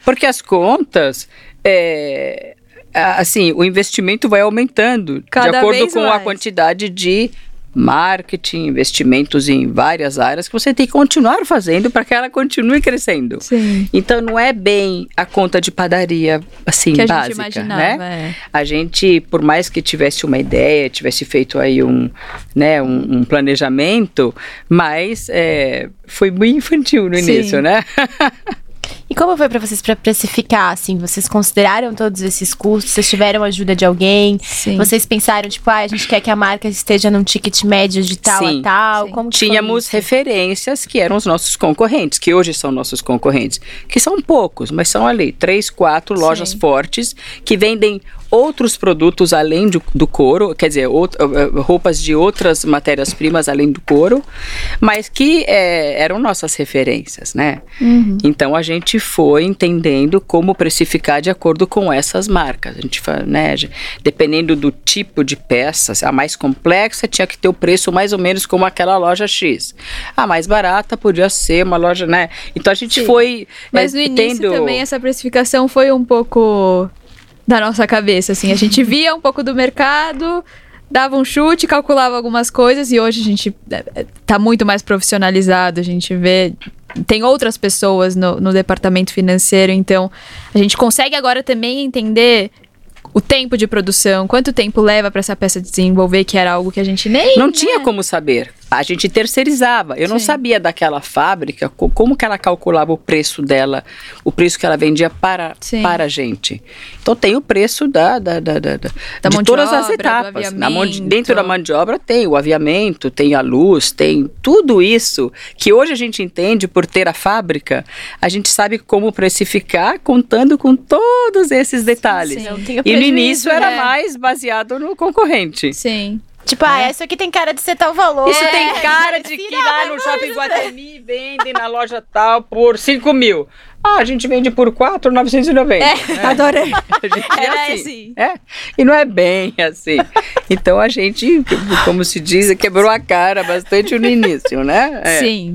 Porque as contas, é, a- assim, o investimento vai aumentando de Cada acordo vez com a mais. quantidade de marketing, investimentos em várias áreas que você tem que continuar fazendo para que ela continue crescendo. Sim. Então não é bem a conta de padaria assim Que a gente básica, imaginava, né? é. A gente, por mais que tivesse uma ideia, tivesse feito aí um, né, um, um planejamento, mas é, foi muito infantil no Sim. início, né? E como foi pra vocês pra precificar, assim? Vocês consideraram todos esses custos? Vocês tiveram ajuda de alguém? Sim. Vocês pensaram, tipo, ah, a gente quer que a marca esteja num ticket médio de tal Sim, a tal? sim. Como Tínhamos referências que eram os nossos concorrentes, que hoje são nossos concorrentes, que são poucos, mas são ali três, quatro lojas fortes que vendem outros produtos além do, do couro, quer dizer, out- eh, eh, roupas de outras matérias-primas além do couro, mas que eh, eram nossas referências, né? Então a gente foi entendendo como precificar de acordo com essas marcas. A gente, né, dependendo do tipo de peça, a mais complexa tinha que ter o preço mais ou menos como aquela loja X. A mais barata podia ser uma loja, né? Então a gente Sim. foi Mas no início tendo também essa precificação foi um pouco da nossa cabeça, assim. A gente via um pouco do mercado, dava um chute, calculava algumas coisas e hoje a gente é, é, tá muito mais profissionalizado, a gente vê tem outras pessoas no, no departamento financeiro, então a gente consegue agora também entender o tempo de produção, quanto tempo leva para essa peça desenvolver, que era algo que a gente nem Não né? tinha como saber. A gente terceirizava. Eu não Sim. sabia daquela fábrica co- como que ela calculava o preço dela, o preço que ela vendia para, Sim. para a gente. Então tem o preço da, da, da, da, da- de de todas as obra, do etapas. Na mão de- dentro da mão de obra tem o aviamento, tem a luz, tem tudo isso que hoje a gente entende por ter a fábrica. A gente sabe como precificar contando com todos esses detalhes. Não o E no início era né? mais baseado no concorrente. Sim. Tipo, ah, essa aqui tem cara de ser tal valor. Isso tem É, cara de que lá no shopping Guatemi vendem na loja tal por 5 mil. Ah, a gente vende por 4,990. É. Adorei. A gente é Era assim. assim. É. E não é bem assim. Então a gente, como se diz, quebrou a cara bastante no início, né? É. Sim.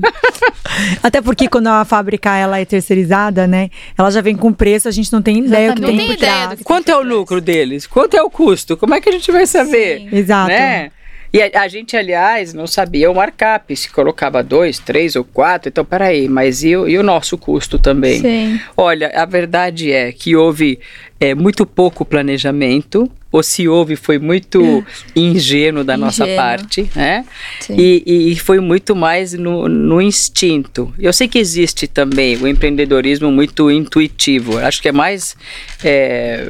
Até porque quando a fábrica ela é terceirizada, né? Ela já vem com preço, a gente não tem ideia o que Exatamente. tem Não tem por ideia trás. do que Quanto é o lucro deles? Quanto é o custo? Como é que a gente vai saber? Sim. Exato. Né? E a, a gente, aliás, não sabia o markup, se colocava dois, três ou quatro. Então, peraí, mas e, o- e o nosso custo também? Sim. Olha, a verdade é que houve é, muito pouco planejamento. Ou se houve, foi muito ingênuo da nossa Ingênuo. parte, né? Sim. E, e- foi muito mais no, no instinto. Eu sei que existe também o empreendedorismo muito intuitivo. Acho que é mais. é,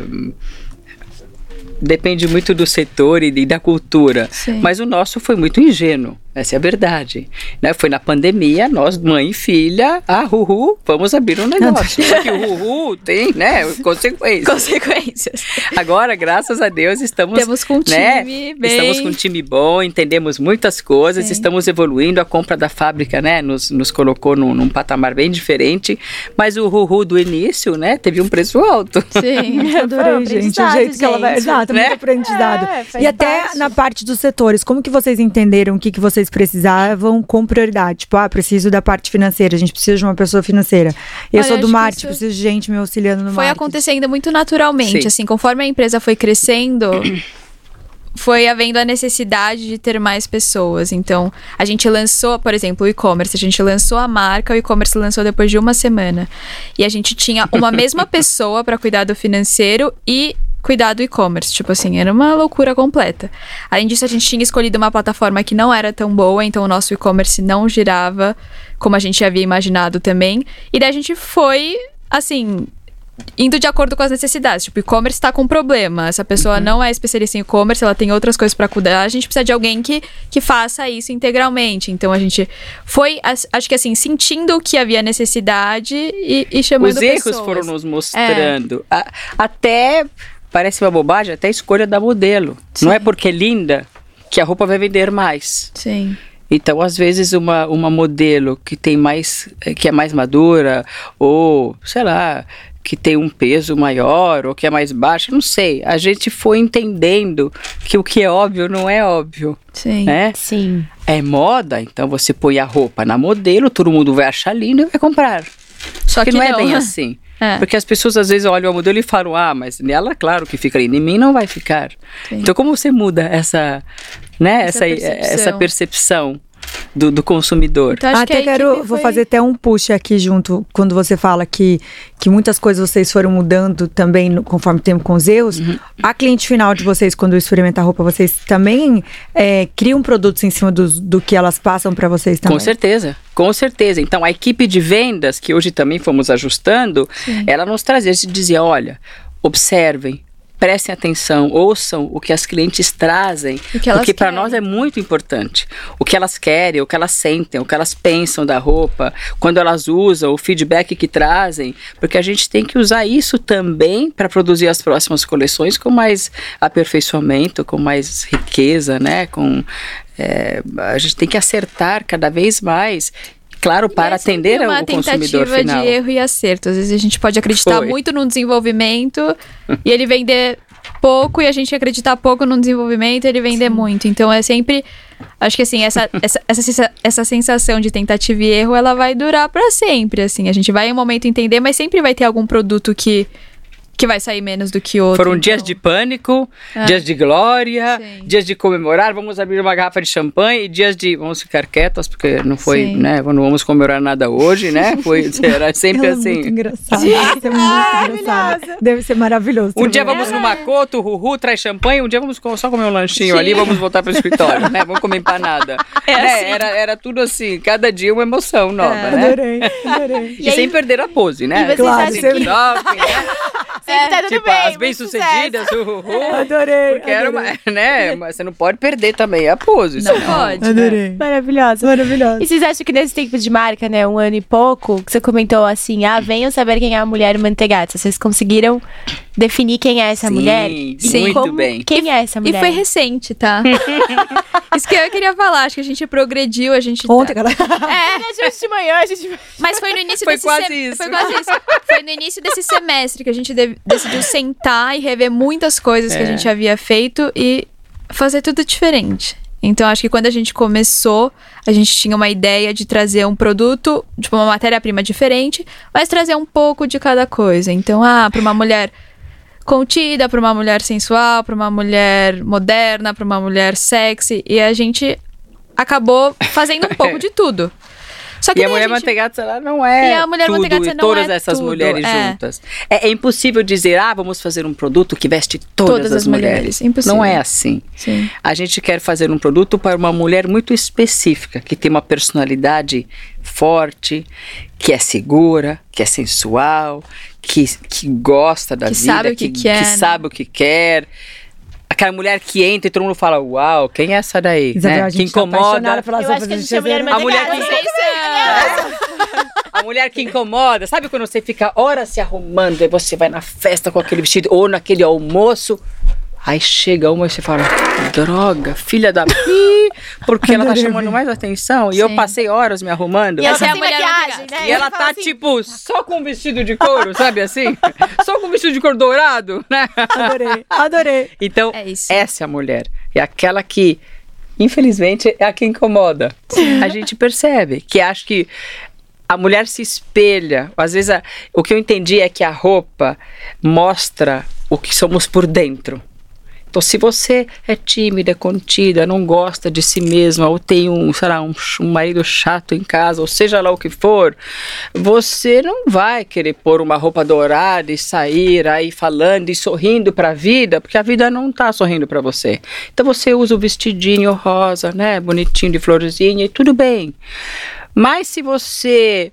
depende muito do setor e da cultura. Sim. Mas o nosso foi muito ingênuo. Essa é a verdade. Né? Foi na pandemia, nós, mãe e filha, ah, Ruhu, vamos abrir um negócio. Só que o Ruhu tem, né, consequências. Consequências. Agora, graças a Deus, estamos. Temos com um né, time bem- Estamos com um time bom, entendemos muitas coisas, Sim. estamos evoluindo. A compra da fábrica, né, nos, nos colocou num, num patamar bem diferente. Mas o Ruhu do início, né, teve um preço alto. Sim. Adorei, gente. O jeito que ela vai. gente. Exato, Né? muito aprendizado. É, e até parte. na parte dos setores, como que vocês entenderam o que, que vocês precisavam com prioridade? Tipo, ah, preciso da parte financeira, a gente precisa de uma pessoa financeira. Eu Olha, sou do marketing, isso- preciso de gente me auxiliando no Foi marketing. acontecendo muito naturalmente, Sim. assim, conforme a empresa foi crescendo, foi havendo a necessidade de ter mais pessoas. Então, a gente lançou, por exemplo, o e-commerce, a gente lançou a marca, o e-commerce lançou depois de uma semana. E a gente tinha uma mesma pessoa para cuidar do financeiro e cuidar do e-commerce, tipo assim, era uma loucura completa. Além disso, a gente tinha escolhido uma plataforma que não era tão boa, então o nosso e-commerce não girava como a gente havia imaginado também. E daí a gente foi, assim, indo de acordo com as necessidades. Tipo, e-commerce está com problema. Essa pessoa não é especialista em e-commerce, ela tem outras coisas para cuidar. A gente precisa de alguém que, que faça isso integralmente. Então a gente foi, acho que assim, sentindo que havia necessidade e, e chamando Os erros pessoas. foram nos mostrando. A- até, parece uma bobagem, até a escolha da modelo. Não é porque é linda que a roupa vai vender mais. Sim. Então, às vezes, uma, uma modelo que tem mais, eh, que é mais madura, ou, sei lá, que tem um peso maior, ou que é mais baixa, não sei. A gente foi entendendo que o que é óbvio não é óbvio, Sim. né? Sim. É moda, então você põe a roupa na modelo, todo mundo vai achar lindo e vai comprar. Só que que não é bem assim. É. Porque as pessoas às vezes olham a modelo e falam, ah, mas nela, claro que fica linda, em mim não vai ficar. Sim. Então, como você muda essa, né, Essa essa, percepção. essa percepção do, do consumidor? Então, acho que Até quero, equipe vou foi- fazer até um push aqui junto, quando você fala que, que muitas coisas vocês foram mudando também no- conforme o tempo com os erros. Uhum. A cliente final de vocês, quando experimenta a roupa, vocês também é, criam produtos em cima dos- do, que elas passam para vocês também? Com certeza, com certeza. Então, a equipe de vendas, que hoje também fomos ajustando, ela nos trazia, dizia, olha, observem, prestem atenção, ouçam o que as clientes trazem, O que porque para nós é muito importante. O que elas querem, o que elas sentem, o que elas pensam da roupa, quando elas usam, o feedback que trazem, porque a gente tem que usar isso também para produzir as próximas coleções com mais aperfeiçoamento, com mais riqueza, né? Com é, a gente tem que acertar cada vez mais. Claro, para é atender uma o consumidor tentativa final. de erro e acerto. Às vezes a gente pode acreditar Foi. muito no desenvolvimento e ele vender pouco e a gente acreditar pouco no desenvolvimento e ele vender muito. Então é sempre acho que assim, essa, essa, essa, essa sensação de tentativa e erro, ela vai durar pra sempre, assim. A gente vai em um momento entender, mas sempre vai ter algum produto que que vai sair menos do que outro. Foram então- dias de pânico, dias de glória, Sim. dias de comemorar, vamos abrir uma garrafa de champanhe e dias de vamos ficar quietas, porque não foi, Sim. né? Não vamos comemorar nada hoje, né? Foi, era sempre Ela é muito assim. Deve ser muito engraçada. Deve ser maravilhoso. Um dia vamos no Macoto, o Ruhu traz champanhe, um dia vamos só comer um lanchinho Sim. ali, vamos voltar para o escritório, né? Vamos comer empanada. É Né? assim. Era, era tudo assim, cada dia uma emoção nova, É. né? Adorei, adorei. E, sem perder a pose, né? E vocês Claro, acham sempre- que né? sempre tá tudo tipo, bem? as bem-sucedidas, Ruhu. Adorei. Porque era uma, adorei. né? Mas você não pode perder também a pose. Não senão- pode. Adorei. Maravilhosa. Maravilhosa. E vocês acham que nesse tempo de marca, né, um ano e pouco, que você comentou assim, ah, venham saber quem é a mulher mantegata. Vocês conseguiram definir quem é essa Sim, mulher? sim, muito como- bem. Quem é essa E mulher? foi recente, tá? Isso que eu queria falar, acho que a gente progrediu, a gente Ontem, cara. É, Hoje de manhã a gente... Mas foi no início Foi desse quase sem- isso. Foi quase isso. Foi no início desse semestre que a gente de- decidiu sentar e rever muitas coisas que a É. gente havia feito e fazer tudo diferente. Então acho que quando a gente começou, a gente tinha uma ideia de trazer um produto, tipo uma matéria-prima diferente, mas trazer um pouco de cada coisa. Então, ah, para uma mulher contida, pra uma mulher sensual, pra uma mulher moderna, pra uma mulher sexy. E a gente acabou fazendo um pouco de tudo. Só que E a mulher gente- manteigata, ela não é E a mulher tudo, manteigata e não todas é essas tudo, mulheres é. juntas. É, é impossível dizer, ah, vamos fazer um produto que veste todas, Todas as, as mulheres. mulheres, impossível. Não é assim. Sim. A gente quer fazer um produto para uma mulher muito específica, que tem uma personalidade forte, que é segura, que é sensual, que, que gosta da Que vida, sabe o que quer, né? sabe o que quer. Aquela mulher que entra e todo mundo fala, uau, quem é essa daí? Isabel, né? a Que gente tá incomoda. pelas Eu acho que a de gente é mulher janeiro. A mulher que. A mulher que incomoda, sabe quando você fica horas se arrumando e você vai na festa com aquele vestido ou naquele almoço? Aí chega uma e você fala, droga, filha da porque ela tá chamando mais atenção. E eu Sim. passei horas me arrumando. E ela Essa é tá mulher maquiagem, né? E ela tá, assim, tipo, só com um vestido de couro, sabe assim? Só com um vestido de couro dourado, né? Adorei, adorei. Então, É isso. essa é a mulher. É aquela que, infelizmente, é a que incomoda. A gente percebe que acho que a mulher se espelha. Às vezes, a- o que eu entendi é que a roupa mostra o que somos por dentro. Então, se você é tímida, contida, não gosta de si mesma, ou tem um, sei lá, um, um marido chato em casa, ou seja lá o que for, você não vai querer pôr uma roupa dourada e sair aí falando e sorrindo para a vida, porque a vida não tá sorrindo para você. Então você usa o vestidinho rosa, né, bonitinho de florzinha e tudo bem. Mas se você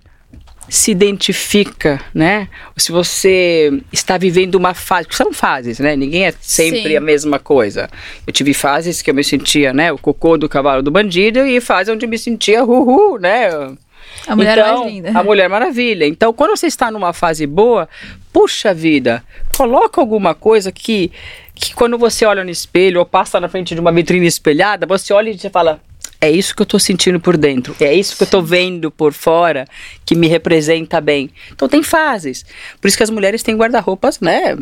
se identifica, né? Se você está vivendo uma fase, porque são fases, né? Ninguém é sempre Sim. a mesma coisa. Eu tive fases que eu me sentia, né, o cocô do cavalo do bandido e fases onde eu me sentia uhul, né? A mulher então, mais linda. A Mulher Maravilha. Então, quando você está numa fase boa, puxa vida, coloca alguma coisa que, que quando você olha no espelho ou passa na frente de uma vitrine espelhada, você olha e você fala. É isso que eu tô sentindo por dentro. É isso que eu tô vendo por fora que me representa bem. Então tem fases. Por isso que as mulheres têm guarda-roupas, né?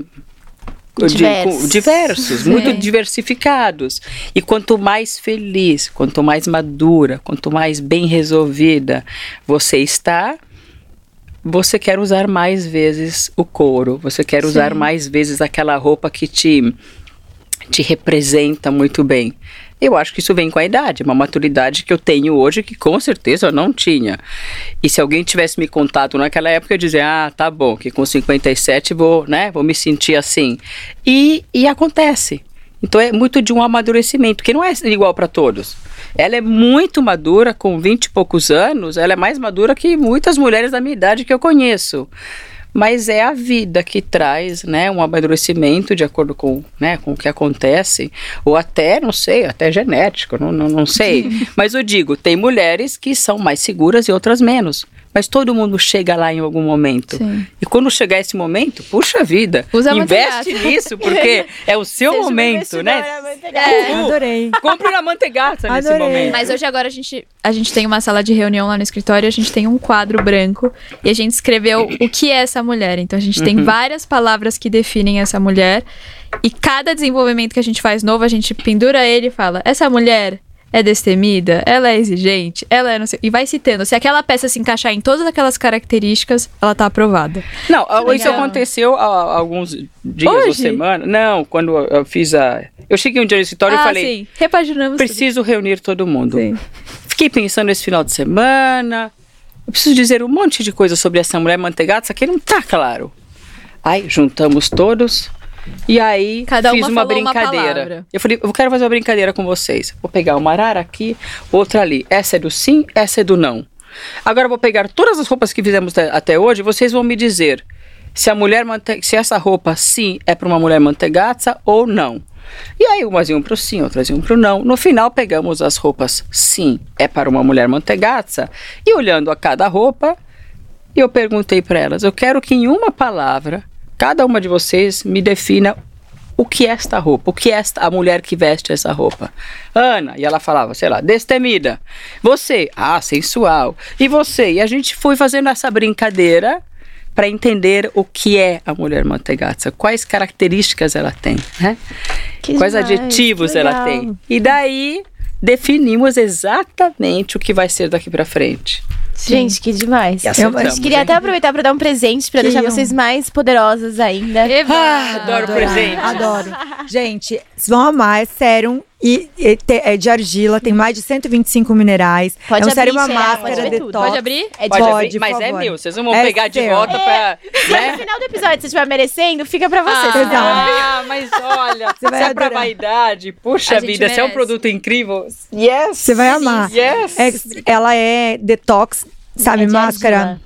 Diversos. diversos, Sim. muito diversificados. E quanto mais feliz, quanto mais madura, quanto mais bem resolvida você está, você quer usar mais vezes o couro, você quer usar Sim. mais vezes aquela roupa que te, te representa muito bem. Eu acho que isso vem com a idade, uma maturidade que eu tenho hoje que com certeza eu não tinha. E se alguém tivesse me contado naquela época, eu dizer, ah, tá bom, que com 57 vou, né, vou me sentir assim. E, e acontece. Então é muito de um amadurecimento, que não é igual para todos. Ela é muito madura, com 20 e poucos anos, ela é mais madura que muitas mulheres da minha idade que eu conheço. Mas é a vida que traz, né, um amadurecimento de acordo com, né, com o que acontece, ou até, não sei, até genético, não, não, não sei. Mas eu digo, tem mulheres que são mais seguras e outras menos. Mas todo mundo chega lá em algum momento. Sim. E quando chegar esse momento, puxa vida, Usa investe nisso, porque é o seu Seja momento, né? manteigata. Uhul. Adorei. Compre na manteigata nesse Adorei. momento. Mas hoje agora a gente, a gente tem uma sala de reunião lá no escritório, a gente tem um quadro branco e a gente escreveu o que é essa mulher. Então a gente tem Uhum. várias palavras que definem essa mulher e cada desenvolvimento que a gente faz novo, a gente pendura ele e fala: essa mulher é destemida, ela é exigente, ela é não sei, e vai citando. Se aquela peça se encaixar em todas aquelas características, ela tá aprovada. Não, isso legal. aconteceu há há alguns dias ou Hoje? semana. Não, quando eu- fiz a. Eu cheguei um dia no escritório e ah, falei: sim, repaginamos tudo. preciso reunir todo mundo. Sim. Fiquei pensando esse final de semana. Eu preciso dizer um monte de coisa sobre essa mulher manteigada, isso aqui não tá claro. Aí juntamos todos. E aí Cada fiz uma uma uma brincadeira. palavra. eu falei, eu quero fazer uma brincadeira com vocês. Vou pegar uma arara aqui, outra ali. Essa é do sim, essa é do não. Agora eu vou pegar todas as roupas que fizemos até- hoje, vocês vão me dizer se a mulher se essa roupa sim é para uma mulher mantegaça ou não. E aí umas iam pro sim, outras iam pro não. No final pegamos as roupas sim é para uma mulher mantegaça e olhando a cada roupa, eu perguntei para elas, eu quero que em uma palavra cada uma de vocês me defina o que é esta roupa, o que é esta, a mulher que veste essa roupa. Ana, e ela falava, sei lá, destemida. Você, ah, sensual. E você? E a gente foi fazendo essa brincadeira para entender o que é a mulher mantegaça, quais características ela tem, né? Que quais demais, adjetivos que ela legal. tem. E daí definimos exatamente o que vai ser daqui para frente. Gente, que demais. E gente queria hein? até aproveitar pra dar um presente, pra deixar vocês mais poderosas ainda. Eva! Ah, adoro Adorar, presente. Adoro. Gente, vocês vão amar, é sérum e, e te- é de argila, tem mais de 125 minerais. Pode é um abrir, sérum, uma pode máscara, tudo. detox. Pode abrir? É de Pode Pode, abrir, mas é meu. Vocês não vão É pegar de seu. volta pra. Se no Né? final do episódio você estiver merecendo, fica pra você. Ah. Ah, mas olha, Você vai se é pra vaidade, puxa vida, se é um produto incrível, yes! Você vai amar. Yes! É, ela é detox, sabe, É de máscara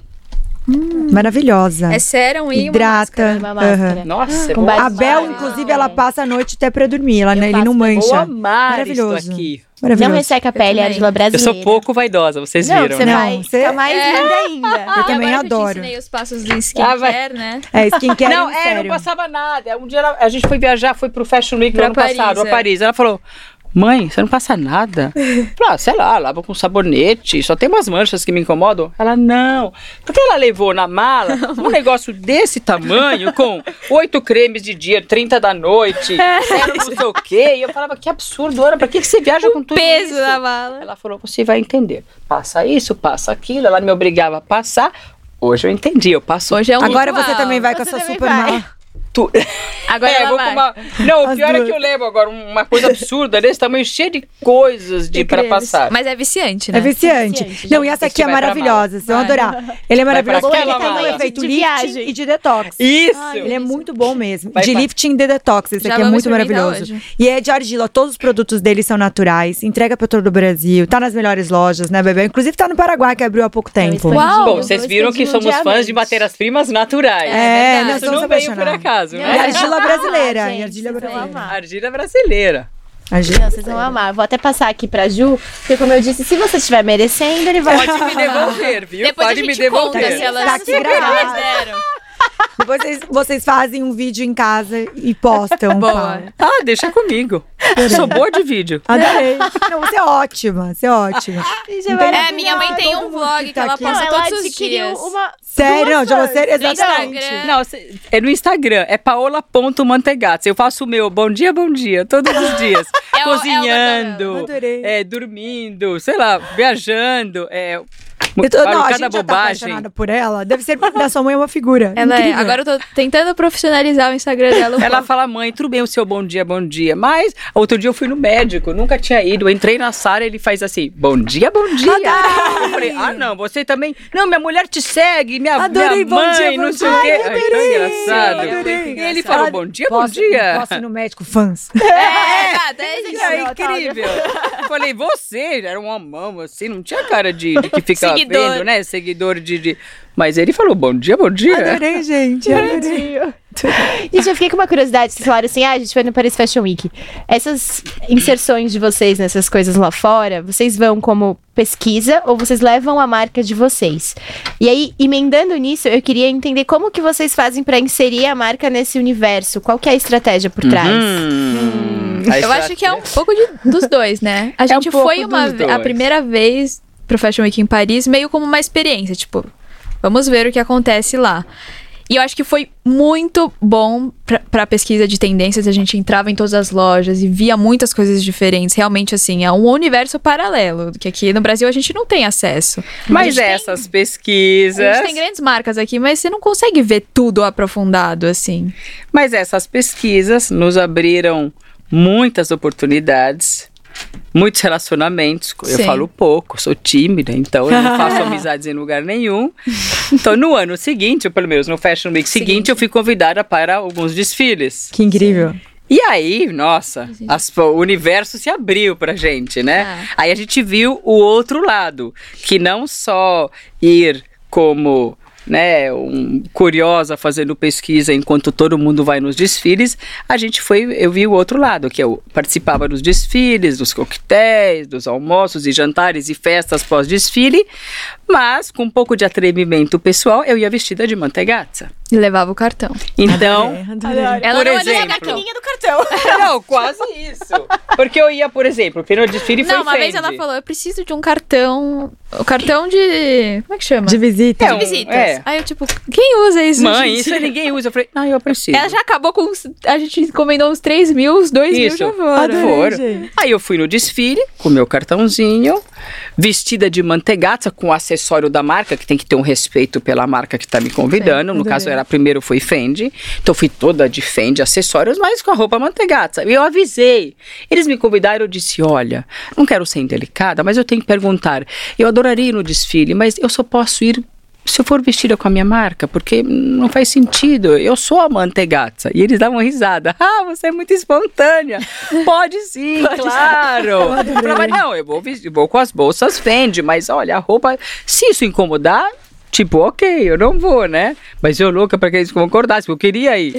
argila. maravilhosa. É sérum e uma Hidrata. máscara. Uma máscara. Aham. Nossa, é Com boa. A Bel, Ah, inclusive, é. ela passa a noite até pra dormir. Ela, Eu ele não mancha. amar Maravilhoso. isso aqui. Não resseca a pele, é também. argila Eu brasileira. sou pouco vaidosa, vocês Não, viram, você né? Não, vai você- ficar mais É. linda ainda. Eu também agora eu adoro. te ensinei os passos do Ah, skincare, vai. né? É, skincare Não, em é, não passava nada. Um dia ela- a gente foi viajar, foi pro Fashion Week no ano Paris, passado, é. a Paris. Ela falou: Mãe, você não passa nada? Eu falei, ah, sei lá, lava com sabonete, só tem umas manchas que me incomodam. Ela, não. Porque ela levou na mala um negócio desse tamanho, com oito cremes de dia, 30 da noite, zero não sei o quê. E eu falava, que absurdo, Ana, pra que, que você viaja com tudo Peso isso? da mala. Ela falou, você vai entender. Passa isso, passa aquilo. Ela me obrigava a passar. Hoje eu entendi, eu passo Hoje é um Agora ritual. você também vai com a Você sua super mala. tu... Agora É, ela vou vai. com uma... Não, o As pior é duas. que eu levo agora uma coisa absurda desse tamanho, cheio de coisas de para passar. Mas é viciante, né? É viciante. viciante, Não, e essa aqui é maravilhosa. Vocês vão adorar. Ele é maravilhoso porque ele tem um efeito De lifting viagem. e de detox. Isso! Ele é muito bom mesmo. Vai de pra- lifting e de detox. Esse Já aqui é muito maravilhoso. E é de argila. Todos os produtos dele são naturais. Entrega pra todo o Brasil. Tá nas melhores lojas, né, bebê? Inclusive tá no Paraguai, que abriu há pouco tempo. Uau! Bom, vocês viram que somos fãs de matérias-primas naturais. É, verdade. nós Isso somos não veio por apaixonados. acaso, E né? argila brasileira. Ah, e gente, argila brasileira. amar. Argila brasileira. Argila. Não, vocês vão amar. Vou até passar aqui pra Ju, porque como eu disse, se você estiver merecendo, ele vai... Pode me devolver, viu? Depois Pode a me gente conta devolver. se elas Tá aqui. Depois vocês, vocês fazem um vídeo em casa e postam. Boa. Paulo. Ah, deixa comigo. Sou boa de vídeo. Adorei. Não, você é ótima. Você é ótima. É, minha mãe tem um vlog que tá ela posta Não, ela todos os adquiriu dias. uma... Sério, não, de duas você, exatamente. Instagram. Não, é no Instagram, é paola.mantegazza. Eu faço o meu bom dia, bom dia, todos os dias. É o- é o Cozinhando. Adorei. é, dormindo, sei lá, viajando, é, Eu tô, não, a gente já tá bobagem. apaixonada por ela. Deve ser porque da sua mãe é uma figura. Ela é. Agora eu tô tentando profissionalizar o Instagram dela. um Ela pouco. fala, mãe, tudo bem o seu bom dia, bom dia. Mas outro dia eu fui no médico, nunca tinha ido. Eu entrei na sala ele faz assim, bom dia, bom dia. Adorei. Eu falei, ah, não, você também. Não, minha mulher te segue, minha, Adorei, minha bom mãe, dia, bom não sei dia. o quê. Ai, Ai, tão adorei, engraçado. adorei. E ele falou, bom dia, bom Posso- dia. Posso ir no médico, fãs. É, exato, é isso. É incrível. Eu falei, você era uma mama, assim, não tinha cara de, de que fica Seguidor. vendo, né? Seguidor de, de- Mas ele falou, bom dia, bom dia. Adorei, gente. Adorei. Gente, eu fiquei com uma curiosidade. Vocês falaram assim, ah, a gente foi no Paris Fashion Week. Essas inserções de vocês nessas coisas lá fora, vocês vão como pesquisa ou vocês levam a marca de vocês? E aí, emendando nisso, eu queria entender como que vocês fazem pra inserir a marca nesse universo. Qual que é a estratégia por trás? Hum, a Eu acho que é um pouco de- dos dois, né? A É um gente foi uma a primeira vez pro Fashion Week em Paris meio como uma experiência, tipo, vamos ver o que acontece lá. E eu acho que foi muito bom pra, pra pesquisa de tendências. A gente entrava em todas as lojas e via muitas coisas diferentes. Realmente, assim, é um universo paralelo, que aqui no Brasil a gente não tem acesso. A Mas gente tem- essas A pesquisas. gente tem grandes marcas aqui, mas você não consegue ver tudo aprofundado, assim. Mas essas pesquisas nos abriram muitas oportunidades, muitos relacionamentos. Eu Sim. falo pouco, sou tímida, então eu não faço amizades em lugar nenhum. Então, no ano seguinte, ou pelo menos no Fashion Week seguinte, Seguinte. eu fui convidada para alguns desfiles. Que incrível. E aí, nossa, as- o universo se abriu pra gente, né? Ah. Aí a gente viu o outro lado, que não só ir como né, um, curiosa fazendo pesquisa enquanto todo mundo vai nos desfiles, a gente foi, eu vi o outro lado, que eu participava dos desfiles, dos coquetéis, dos almoços e jantares e festas pós-desfile, mas com um pouco de atrevimento pessoal, eu ia vestida de mantegazza. E levava o cartão. Então, Adorei. Ela Por não exemplo. do cartão. não, quase isso. Porque eu ia, por exemplo, no desfile foi Não, uma vez ela falou, eu preciso de um cartão. O cartão de. Como é que chama? De visita. É, De visitas. é. Aí eu, tipo, quem usa isso? Mãe, gente? isso ninguém usa. Eu falei, não, eu preciso. Ela já acabou com. uns- A gente encomendou uns 3 mil, os 2 mil Isso. já foram. Adorei. Aí eu fui no desfile com meu cartãozinho. Vestida de mantegazza com o acessório da marca, que tem que ter um respeito pela marca que está me convidando. no caso, era primeiro foi Fendi. Então fui toda de Fendi, acessórios, mas com a roupa mantegazza. E eu avisei. Eles me convidaram, eu disse: olha, não quero ser indelicada, mas eu tenho que perguntar. Eu adoraria ir no desfile, mas eu só posso ir se eu for vestida com a minha marca, porque não faz sentido. Eu sou a mantegazza. E eles davam risada. Ah, você é muito espontânea. Pode sim, claro. Eu falava, não, eu vou, vestir, vou com as bolsas Fendi, mas olha, a roupa, se isso incomodar, tipo, ok, eu não vou, né? Mas eu louca para que eles concordassem, porque eu queria ir.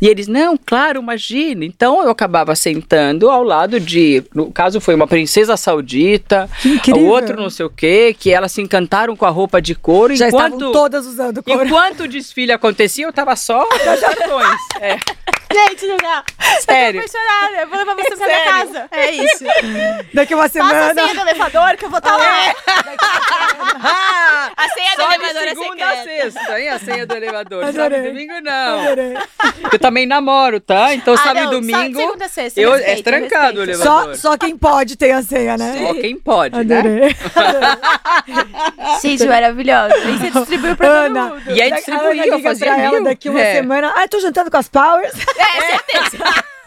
E eles, não, claro, imagina. Então eu acabava sentando ao lado de, no caso foi uma princesa saudita, o outro não sei o quê, que elas se encantaram com a roupa de couro. Já enquanto, estavam todas usando couro. Enquanto o desfile acontecia, eu tava só das cartões. É, Gente, Julia, sério. apaixonada. Eu vou levar você pra minha casa. É isso. Daqui uma Passa a semana. senha do elevador que eu vou estar lá. a senha do elevador é segunda a secreta. sexta, hein? A senha do elevador. Adorei. Sábado e domingo, não. Adorei. Eu também namoro, tá? Então, Ah, sábado não, e só domingo. segunda sexta, eu, respeito, é trancado o elevador. Só, só quem pode tem a senha, né? Só quem pode, né? Adorei. Gente, maravilhosa. E você distribuiu pra todo Ana, mundo. E aí a Ana eu fazia pra ela daqui uma É. semana. Ah, tô jantando com as Powers.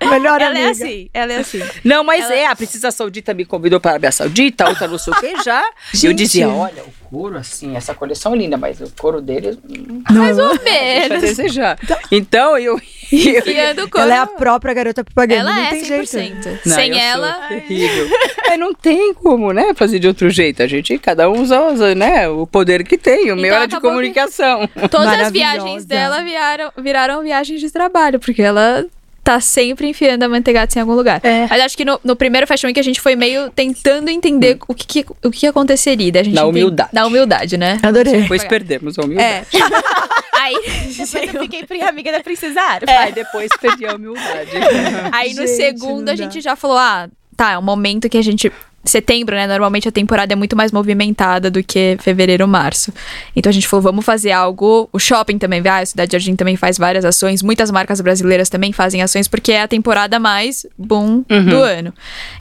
Melhor Ela é amiga. assim, ela é assim. Não, mas é, a Princesa Saudita me convidou para a Arábia Saudita, a outra não sei o que já. E eu Gente. dizia, olha, o couro, assim, essa coleção é linda, mas o couro deles hum, Mais ou deixa a desejar. Então, eu... eu Criando o corpo. Ela é a própria garota propaganda. Ela não é tem 100%. jeito. Não, Sem eu ela, terrível. É, não tem como, né, fazer de outro jeito. A gente, cada um usa, usa, né, o poder que tem. O meu Então era de acabou que- comunicação. todas as viagens dela viraram, viraram viagens de trabalho, porque ela tá sempre enfiando a manteigata em algum lugar. É. Mas acho que no, no primeiro Fashion Week a gente foi meio tentando entender o que, que- o que aconteceria. Daí a gente Na humildade. Na humildade, né? Adorei. Depois perdemos a humildade. É. Aí, Depois eu fiquei amiga da Princesa Árabe. Aí depois perdi a humildade. aí no Gente, segundo a dá. gente já falou: ah, tá, é um momento que a gente. Setembro, né? Normalmente a temporada é muito mais movimentada do que fevereiro, março. Então a gente falou, vamos fazer algo. O shopping também, vai, a Cidade Jardim também faz várias ações. Muitas marcas brasileiras também fazem ações, porque é a temporada mais boom do ano.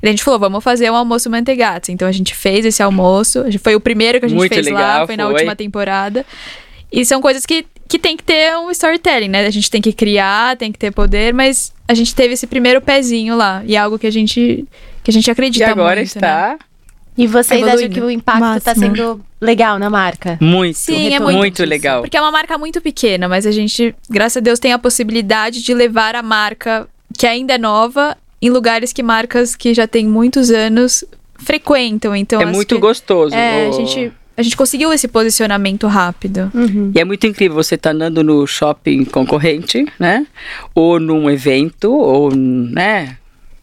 E a gente falou, vamos fazer um almoço manteigata. Então a gente fez esse almoço. Foi o primeiro que a gente Muito fez lá, legal, foi na foi. última temporada. E são coisas que, que tem que ter um storytelling, né? A gente tem que criar, tem que ter poder, mas a gente teve esse primeiro pezinho lá. E é algo que a gente, que a gente E acredita agora muito, né? está E vocês acham Evoluindo. que o impacto tá Máximo. sendo legal na marca? muito, Sim, é muito, muito legal. Porque é uma marca muito pequena, mas a gente, graças a Deus, tem a possibilidade de levar a marca que ainda é nova em lugares que marcas que já têm muitos anos frequentam. Então, É muito que- gostoso. É, a O- gente, a gente conseguiu esse posicionamento rápido. E é muito incrível você estar andando no shopping concorrente, né? Ou num evento, ou, né?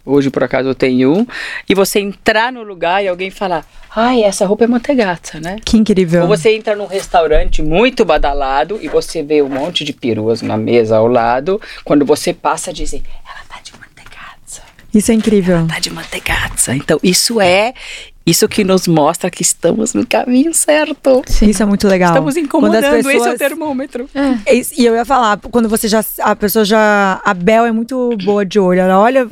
Hoje, por acaso, eu tenho um. E você entrar no lugar e alguém falar, ai, essa roupa é mantegata, né? Que incrível. Ou você entra num restaurante muito badalado e você vê um monte de peruas na mesa ao lado. Quando você passa, dizem, ela tá de mantegazza, Isso é incrível. tá de mantegazza. Então, isso é isso que nos mostra que estamos no caminho certo. Isso é muito legal. Estamos Quando incomodando, as esse é o pessoas- termômetro. Esse- E eu ia falar, quando você já. A pessoa já. A Bel é muito boa de olho. Ela olha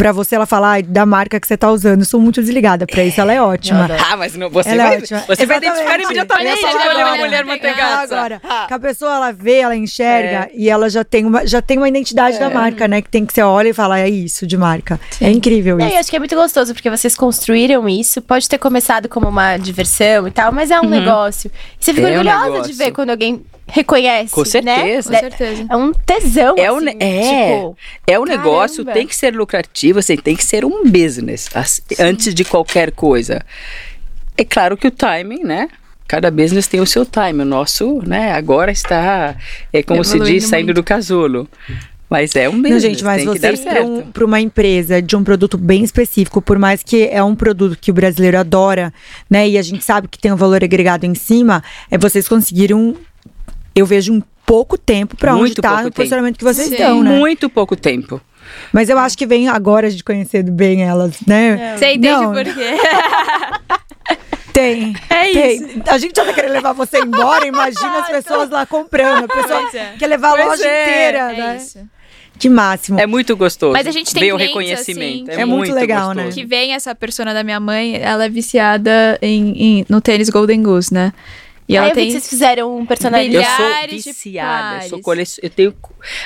pra você, ela fala, ai, da marca que você tá usando. Eu sou muito desligada pra isso. Ela é ótima. Ah, mas não, você Ela é vai, ótima. você vai identificar imediatamente quando é uma mulher olha aí. mantegazza. Agora, que a pessoa ela vê, ela enxerga e ela já tem uma, já tem uma identidade da marca, né? Que tem que você olha e fala, é isso de marca. É incrível É, isso. eu acho que é muito gostoso, porque vocês construíram isso. Pode ter começado como uma diversão e tal, mas é um negócio. E você fica É um orgulhosa negócio. de ver quando alguém reconhece. Com certeza. Né? Com certeza. É um tesão. É, um, assim, é, tipo, é um negócio, tem que ser lucrativo, assim, tem que ser um business, as- antes de qualquer coisa. É claro que o timing, né? Cada business tem o seu time. O nosso, né, agora está, é como se diz, saindo muito. do casulo. Mas é um Não, business, gente, mas vocês, certo. um- uma empresa de um produto bem específico, por mais que é um produto que o brasileiro adora, né? E a gente sabe que tem um valor agregado em cima, é vocês conseguiram, eu vejo, um pouco tempo pra onde Muito tá no tempo. posicionamento que vocês Sim. estão, né? Muito pouco tempo. Mas eu acho que vem agora de conhecer bem elas, né? Você entende Não, por quê? Tem. É tem. A gente já tá querendo levar você embora, imagina as pessoas lá comprando. A pessoa é. quer levar a Pois loja é, inteira, É né? isso. Que máximo. É muito gostoso. Mas a gente tem ver o reconhecimento. assim, é, É muito legal, né? gostoso. Que vem essa persona da minha mãe, ela é viciada em, em- no tênis Golden Goose, né? E Aí ela eu vi tem. que vocês fizeram um personagem. Eu sou viciada, eu sou colecion... eu tenho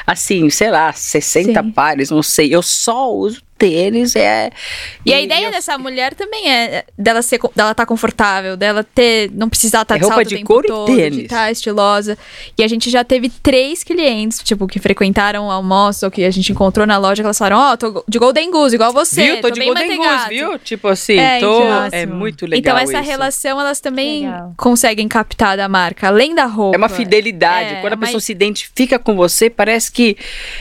assim, sei lá, 60 Sim. pares, não sei. Eu só uso tênis é E a ideia eu- dessa mulher também é dela ser dela estar confortável, dela ter não precisar estar É de roupa salto de o tempo couro e todo, de tênis. estar estilosa. E a gente já teve três clientes, tipo, que frequentaram o almoço ou que a gente encontrou na loja, que elas falaram: "Ó, tô de Golden Goose, igual você, Viu? Tô de bem Golden Goose, manteigado." viu? Tipo assim, É, tô... então. é muito legal Então essa isso. relação elas também Legal. conseguem captar da marca, além da roupa. É uma fidelidade. É, Quando a pessoa mas- se identifica com você, parece que.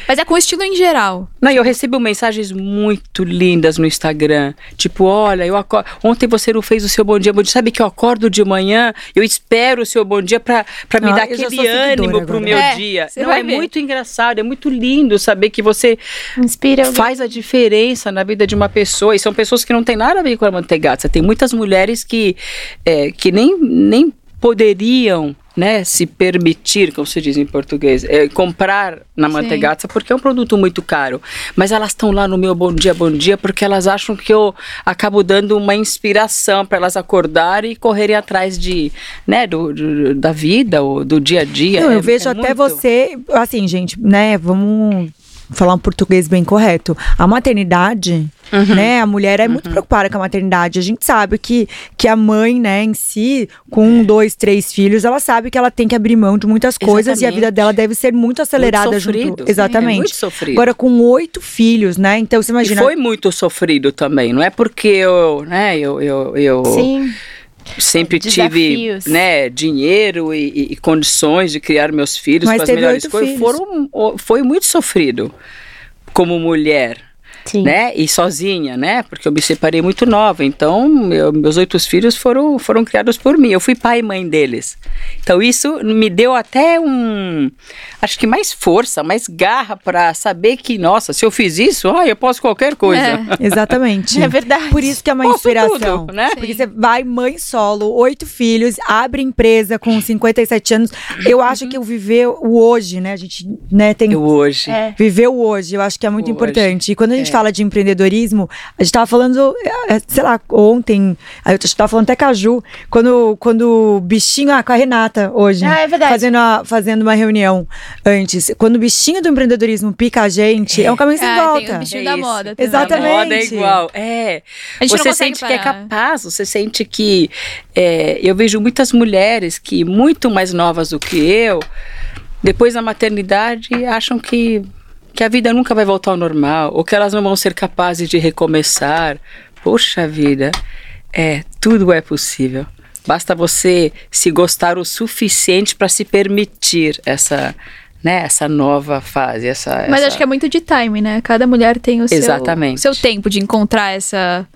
Mas é com estilo em geral. Não, e eu recebo mensagens muito lindas no Instagram. Tipo, olha, eu acordo. Ontem você não fez o seu bom dia. Bom dia. Sabe que eu acordo de manhã, eu espero o seu bom dia pra, pra me Ah, dar aquele ânimo pro agora. meu É, dia. Não, é ver. muito engraçado, é muito lindo saber que você Inspira. alguém. faz a diferença na vida de uma pessoa. E são pessoas que não têm nada a ver com a manteigata. Tem muitas mulheres que, é, que nem, nem poderiam né, se permitir, como se diz em português, é, comprar na Sim. manteigata porque é um produto muito caro. Mas elas estão lá no meu bom dia, bom dia, porque elas acham que eu acabo dando uma inspiração para elas acordarem e correrem atrás de, né, do, do- da vida ou do dia a dia. Não, É- eu vejo é até muito- você, assim, gente, né, vamos falar um português bem correto. A maternidade, Uhum. né, a mulher é muito preocupada com a maternidade. A gente sabe que, que a mãe, né, em si, com dois, três filhos, ela sabe que ela tem que abrir mão de muitas coisas e a vida Exatamente. dela deve ser muito acelerada Muito sofrido. junto. Sim, Exatamente. é muito sofrido. Agora, com oito filhos, né, então você imagina... E foi muito sofrido também. Não é porque eu, né, eu, eu, eu Sim. Sempre tive Desafios. né, dinheiro e, e- e condições de criar meus filhos Mas com as melhores coisas. Foram, foi muito sofrido como mulher. Sim. Né? E sozinha, né? Porque eu me separei muito nova. Então, meu- meus oito filhos foram, foram criados por mim. Eu fui pai e mãe deles. Então, isso me deu até um. Acho que mais força, mais garra para saber que, nossa, se eu fiz isso, ah, eu posso qualquer coisa. É. Exatamente. É verdade. Por isso que é uma Posso inspiração. tudo, né? Porque você vai mãe solo, oito filhos, abre empresa com 57 anos. Eu acho que o viver o hoje, né? A gente né, tem Eu hoje. É. Viver o hoje, eu acho que é muito Hoje. importante. E quando a gente. Fala de empreendedorismo, a gente tava falando, é, sei lá, ontem, aí eu tava falando até caju, quando, quando o bichinho, ah, com a Renata hoje. Ah, é verdade. Fazendo, a- fazendo uma reunião antes. Quando o bichinho do empreendedorismo pica a gente, é, um caminho sem Ah, volta. tem o bichinho É da isso. moda. também. Exatamente. A moda é igual. É. A gente não você sente que é parar. capaz, você sente que. é, eu vejo muitas mulheres que, muito mais novas do que eu, depois da maternidade, acham que, que a vida nunca vai voltar ao normal, ou que elas não vão ser capazes de recomeçar. Poxa vida, é, tudo é possível. Basta você se gostar o suficiente para se permitir essa, né, essa nova fase. Essa, Mas essa- acho que é muito de time, né? Cada mulher tem o seu, Exatamente. seu tempo de encontrar essa.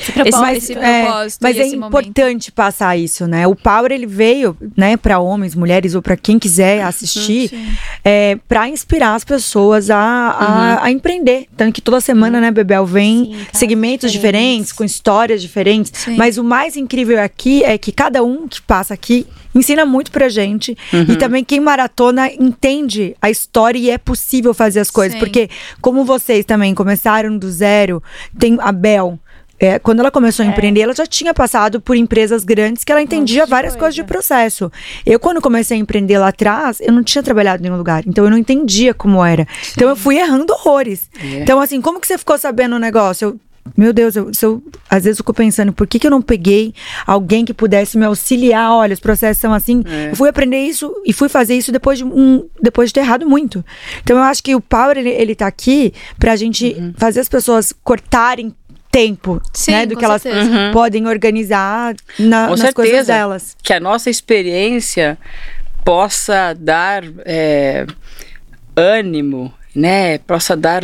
Esse, propósito. esse é, propósito mas e é esse momento. importante passar isso, né? O Power ele veio, né, para homens, mulheres ou para quem quiser assistir, sim. é, para inspirar as pessoas a, a, a empreender. Tanto que toda semana, né, Bebel vem Sim, segmentos diferentes. diferentes. com histórias diferentes. Sim. Mas o mais incrível aqui é que cada um que passa aqui ensina muito pra gente e também quem maratona entende a história e é possível fazer as coisas, Sim. porque como vocês também começaram do zero, tem a Bel é, quando ela começou a empreender, ela já tinha passado por empresas grandes que ela entendia várias coisa. coisas de processo. Eu, quando comecei a empreender lá atrás, eu não tinha trabalhado em nenhum lugar. Então, eu não entendia como era. Então, eu fui errando horrores. É. Então, assim, como que você ficou sabendo o negócio? Eu, meu Deus, eu, eu- às vezes eu fico pensando, por que, que eu não peguei alguém que pudesse me auxiliar? Olha, os processos são assim. É. Eu fui aprender isso e fui fazer isso depois de, um, depois de ter errado muito. Então, eu acho que o Power, ele, ele tá aqui pra gente Uhum. fazer as pessoas cortarem tempo, Sim, né? Do que elas certeza. podem organizar na, Com nas coisas certeza. delas. que a nossa experiência possa dar é, ânimo, né? Possa dar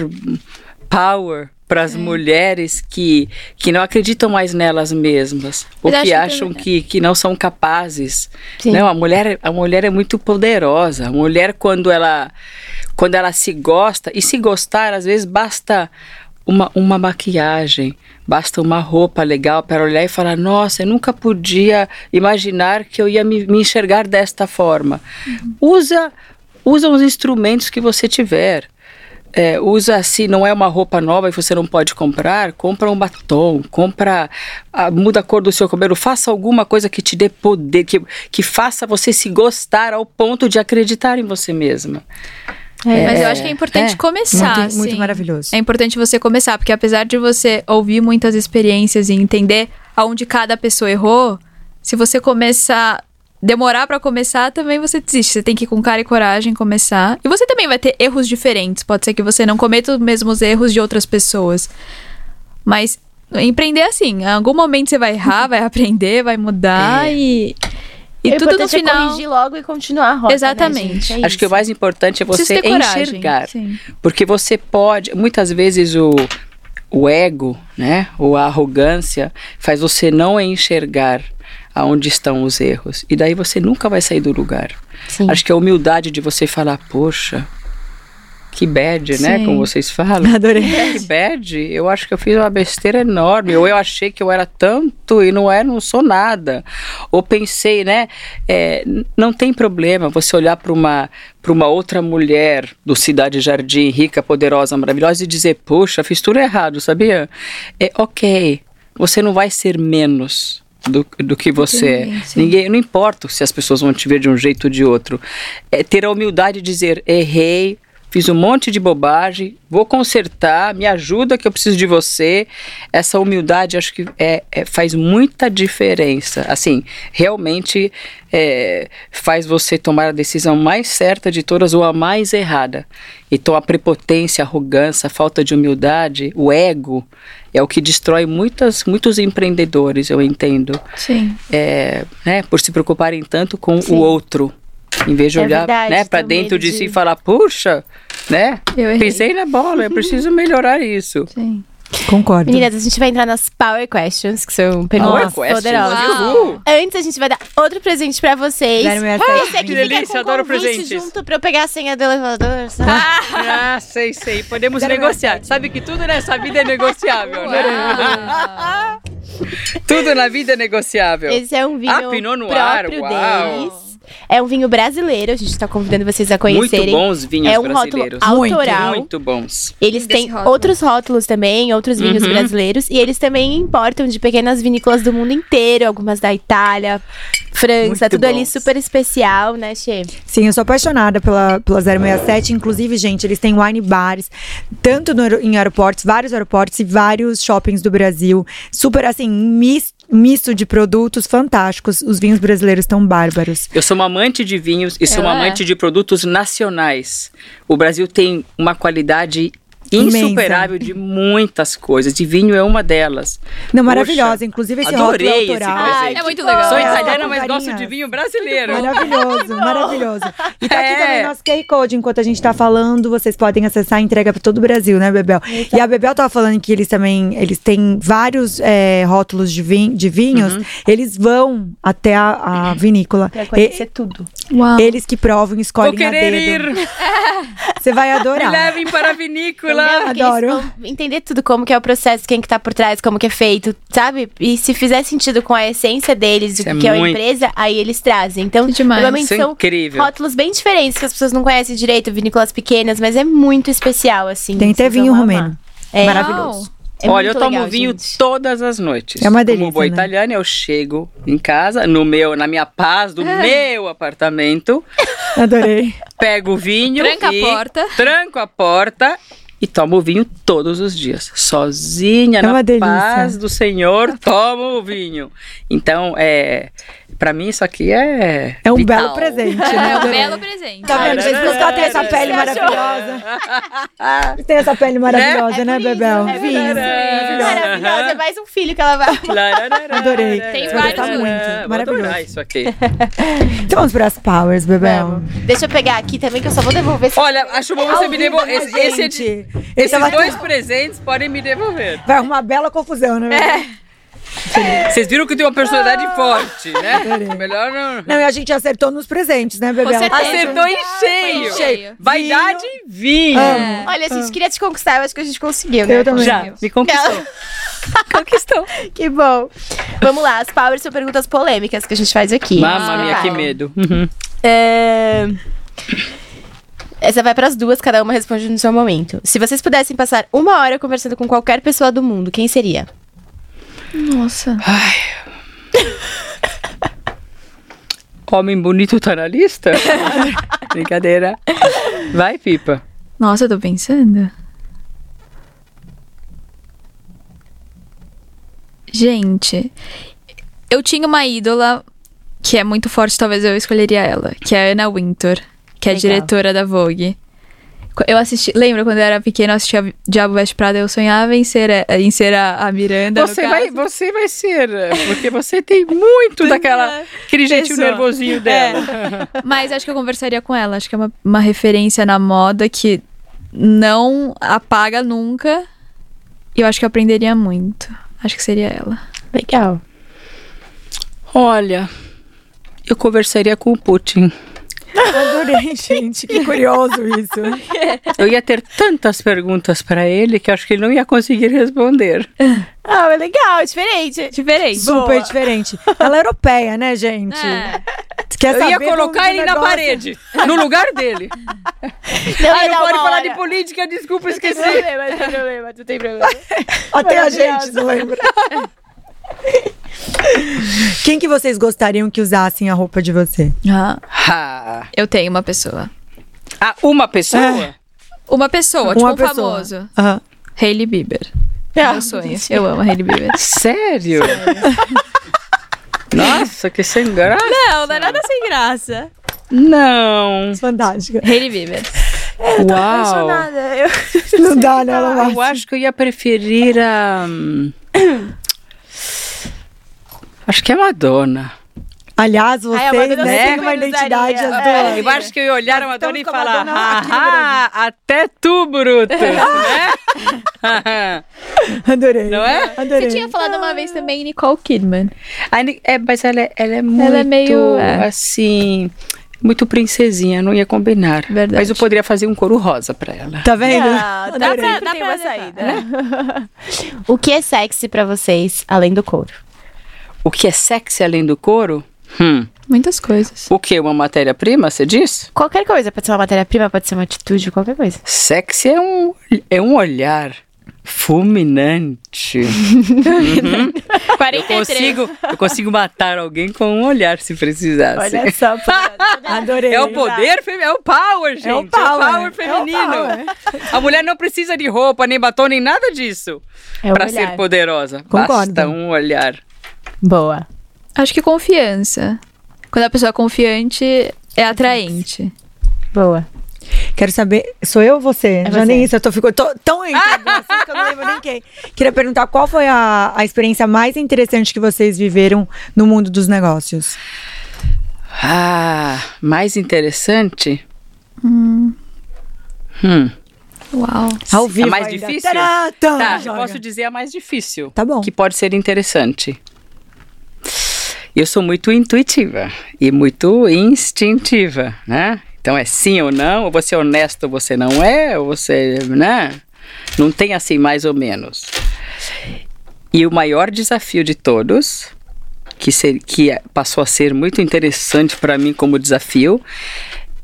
power para É. as mulheres que, que não acreditam mais nelas mesmas, ou que que acham que, que não são capazes. Sim. Não, a mulher, a mulher é muito poderosa. A mulher quando ela quando ela se gosta e se gostar, às vezes basta uma, uma maquiagem, basta uma roupa legal para olhar e falar: Nossa, eu nunca podia imaginar que eu ia me, me enxergar desta forma. Usa, usa os instrumentos que você tiver. é, usa se não é uma roupa nova e você não pode comprar, compra um batom, compra, ah, muda a cor do seu cabelo, faça alguma coisa que te dê poder, que, que faça você se gostar ao ponto de acreditar em você mesma. Mas eu acho que é importante é. começar. Muito, muito assim. maravilhoso. É importante você começar, porque apesar de você ouvir muitas experiências e entender aonde cada pessoa errou, se você começar demorar pra começar, também você desiste. Você tem que ir com cara e coragem começar. E você também vai ter erros diferentes. Pode ser que você não cometa os mesmos erros de outras pessoas. Mas empreender é assim, em algum momento você vai errar, vai aprender, vai mudar e e o tudo no é final corrigir logo e continuar a rota, Exatamente. Né, gente? É Acho que o mais importante é você enxergar. sim. Porque você pode, muitas vezes o, o ego, né, ou a arrogância faz você não enxergar aonde estão os erros. E daí você nunca vai sair do lugar. Sim. Acho que a humildade de você falar, poxa, que bad, né, Sim. como vocês falam. Adorei. Que bad, eu acho que eu fiz uma besteira enorme. Ou eu achei que eu era tanto e não é, não sou nada. Ou pensei, né? é, não tem problema você olhar para uma para uma outra mulher do Cidade Jardim, rica, poderosa, maravilhosa, e dizer, poxa, fiz tudo errado, sabia? É ok. Você não vai ser menos. Do, do que você é. Ninguém, não importa se as pessoas vão te ver de um jeito ou de outro. É ter a humildade de dizer, errei, fiz um monte de bobagem, vou consertar, me ajuda que eu preciso de você. Essa humildade acho que é, é- faz muita diferença. Assim, realmente é, faz você tomar a decisão mais certa de todas ou a mais errada. Então a prepotência, a arrogância, a falta de humildade, o ego é o que destrói muitas, muitos empreendedores, eu entendo. Sim. É, né, por se preocuparem tanto com Sim. o outro. Em vez de É olhar verdade, né, para dentro medo de si de- e falar, puxa, né? Pisei na bola, eu preciso melhorar isso. Sim. Concordo. Meninas, a gente vai entrar nas Power Questions, que são perguntas Power questions, poderosas. Antes, a gente vai dar outro presente pra vocês. 067. Esse aqui delícia, com adoro presentes. junto pra eu pegar a senha do elevador. sabe? Ah, sei, sei. Podemos Zero negociar. Sabe que tudo nessa vida é negociável, né? Tudo na vida é negociável. Esse é um vinho Ah, Pinot Noir, próprio uau. deles. É um vinho brasileiro, a gente tá convidando vocês a Muito conhecerem. bons vinhos é um rótulo brasileiros. autoral. Muito bons. Eles têm rótulo. outros rótulos também, outros vinhos Uhum. brasileiros. E eles também importam de pequenas vinícolas do mundo inteiro, algumas da Itália, França, Muito tudo ali bons. super especial, né, Che? Sim, eu sou apaixonada pela, pela 067. Inclusive, gente, eles têm wine bars, tanto no em aeroportos, vários aeroportos e vários shoppings do Brasil. Super, assim, mis- misto de produtos fantásticos. Os vinhos brasileiros estão bárbaros. Eu sou uma amante de vinhos e sou uma Ela é. amante de produtos nacionais. O Brasil tem uma qualidade Imensa. insuperável de muitas coisas. E vinho é uma delas. Não, Poxa, maravilhosa. Inclusive, esse adorei rótulo esse autoral. presente. É muito legal. Sou É, italiana, mas gosto de vinho brasileiro. Maravilhoso, maravilhoso. E tá aqui É. também nosso QR Code. Enquanto a gente tá falando, vocês podem acessar a entrega pra todo o Brasil, né, Bebel? E a Bebel tava falando que eles também, eles têm vários é, rótulos de, vin- de vinhos. Uhum. Eles vão até a, a vinícola. Pra E- conhecer tudo. Uau. eles que provam, Vou escolhem a querer dedo. ir. Você vai Me adorar. levem para a vinícola. Entendeu? Porque eles Adoro. vão entender tudo, como que é o processo, quem que tá por trás, como que é feito, sabe? E se fizer sentido com a essência deles, Isso do é que é a muito- empresa, aí eles trazem. Então, demais. normalmente Isso é são incrível. rótulos bem diferentes, que as pessoas não conhecem direito, vinícolas pequenas, mas é muito especial, assim. Tem até vinho romeno. É, Maravilhoso. é Olha, eu tomo legal, vinho gente. todas as noites. É uma Como delícia, boa né? italiana, eu chego em casa, no meu, na minha paz, do meu apartamento, Adorei. pego o vinho Tranca a porta. tranco a porta e tomo o vinho todos os dias. Sozinha, É na delícia. paz do Senhor, tomo o vinho. Então, é, para mim isso aqui é É um vital. belo presente, né? É um belo presente. Tá vendo, gente? Por isso que ela tem essa pele maravilhosa. Tem essa pele maravilhosa, né, Bebel? é. Maravilhosa, é mais um filho que ela vai. Adorei. Tem vários, muito. Vou Maravilhoso. isso aqui. Então vamos para as powers, Bebel. Deixa eu pegar aqui também, que eu só vou devolver esse Olha, acho bom você me devolver. né, Esse, esse é gente? esses dois presentes podem me devolver. Vai arrumar bela confusão, né? Bebel? Vocês viram que eu tenho uma personalidade forte, né? Melhor não. Não, e a gente acertou nos presentes, né, Bebel? Com certeza. Acertou em cheio. cheio. Vaidade e vinho. Amo. Olha, a gente queria te conquistar, eu acho que a gente conseguiu, né? Eu também. Já, me conquistou. conquistou. Que bom. Vamos lá, as powers são perguntas polêmicas que a gente faz aqui. Mamma mia, Vai. que medo. Uhum. É, Essa vai pras duas, cada uma responde no seu momento. Se vocês pudessem passar uma hora conversando com qualquer pessoa do mundo, quem seria? Nossa. Homem bonito tá na lista? Brincadeira. Vai, Pipa. Nossa, eu tô pensando. Gente, eu tinha uma ídola que é muito forte, talvez eu escolheria ela, que é a Anna Wintour, que é Legal. diretora da Vogue. Eu assisti, lembra quando eu era pequena, eu assistia Diabo Veste Prada, eu sonhava em ser, a- em ser a, a Miranda. no Você vai, você vai ser, porque você tem muito daquela aquele jeitinho nervosinho dela. Mas acho que eu conversaria com ela. Acho que é uma, uma referência na moda que não apaga nunca. E eu acho que eu aprenderia muito. Acho que seria ela. Legal. Olha, eu conversaria com o Putin. Adorei, gente. Que curioso isso. Eu ia ter tantas perguntas para ele que acho que ele não ia conseguir responder. Ah, mas legal, diferente. Diferente. Super diferente. Ela é europeia, né, gente? É. Quer Eu ia colocar ele na negócio? parede, no lugar dele. Não, Ah, não pode falar hora. de política, desculpa, Não tem esqueci. problema, não tem problema, não tem problema. Até a gente não lembra. Quem que vocês gostariam que usassem a roupa de você? Ah, Ah, eu tenho uma pessoa. ah, uma pessoa? Uma pessoa, tipo Uma um pessoa. famoso. Aham. Hailey Bieber. Ah, Meu sonho. Eu amo a Hailey Bieber. Sério? Nossa, que sem graça. Não, não é nada sem graça. Não. Fantástica. Hailey Bieber. Uau. apaixonada. Eu... Não dá, né? Ela vai- Eu acho que eu ia preferir a. Acho que é Madonna. Aliás, vocês Ai, a Madonna né, têm uma identidade as É, duas. Eu acho que eu ia olhar a Madonna e falar: ah, até tu, Bruto. né? Adorei. Não é? Adorei. Você tinha falado uma vez também Nicole Kidman. A é, mas ela, é- ela é muito. Ela é meio, é. Assim. Muito princesinha, não ia combinar. Verdade. Mas eu poderia fazer um couro rosa pra ela. Tá vendo? Ah, dá pra, Dá tem pra uma saída. o que é sexy pra vocês, além do couro? O que é sexy além do couro? Hum. Muitas coisas. O que? Uma matéria-prima, você diz? Qualquer coisa, pode ser uma matéria-prima, pode ser uma atitude, qualquer coisa. Sexy é um, é um olhar fulminante. Eu 43. consigo, eu consigo matar alguém com um olhar se precisasse. Olha só. Adorei. É o poder, é o power, gente. É o power, feminino. é o power. A mulher não precisa de roupa, nem batom, nem nada disso É o pra olhar. ser poderosa. Concordo. Basta um olhar. Boa. Acho que confiança. Quando a pessoa é confiante, é atraente. Boa. Quero saber, sou eu ou você? É Já você. nem isso, eu tô ficou tô, tão entrando assim que eu não lembro nem quem. Queria perguntar qual foi a, a experiência mais interessante que vocês viveram no mundo dos negócios? Ah, mais interessante? Hum. Uau. Ao vivo mais ainda. difícil? Tá, Tá, posso dizer a mais difícil. Tá bom. Que pode ser interessante. Eu sou muito intuitiva e muito instintiva, né? Então é sim ou não, ou você é honesto ou você não é, ou você, né? Não tem assim mais ou menos. E o maior desafio de todos, que, ser, que é- passou a ser muito interessante para mim como desafio,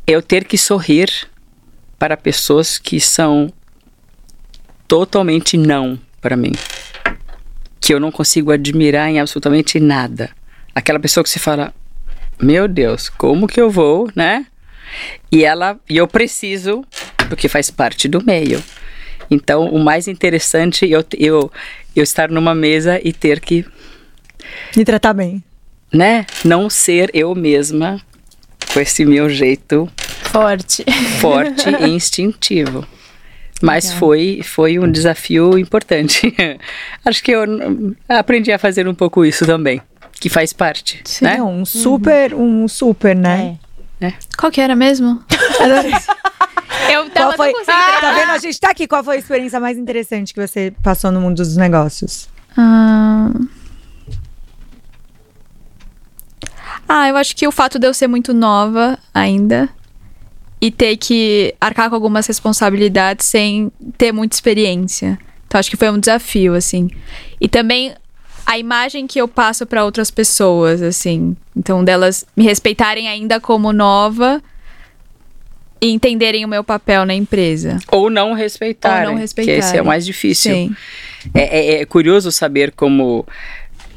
é eu ter que sorrir para pessoas que são totalmente não para mim. Que eu não consigo admirar em absolutamente nada. Aquela pessoa que se fala, meu Deus, como que eu vou, né? E ela, e eu preciso, porque faz parte do meio. Então, o mais interessante eu, eu, eu estar numa mesa e ter que, Me tratar bem. né, não ser eu mesma com esse meu jeito Forte. forte e instintivo. Mas foi, foi um desafio importante. Acho que eu aprendi a fazer um pouco isso também, que faz parte, Sim. né? É um super, um super, né? Qual que era mesmo? Eu Qual tava foi? tão concentrada. Tá vendo? A gente tá aqui. Qual foi a experiência mais interessante que você passou no mundo dos negócios? Ah... ah, eu acho que o fato de eu ser muito nova ainda e ter que arcar com algumas responsabilidades sem ter muita experiência. Então acho que foi um desafio, assim. E também a imagem que eu passo para outras pessoas, assim. Então delas me respeitarem ainda como nova e entenderem o meu papel na empresa. Ou não respeitarem. Ou não Que esse é respeitarem. o mais difícil. Sim. É, é- é curioso saber como,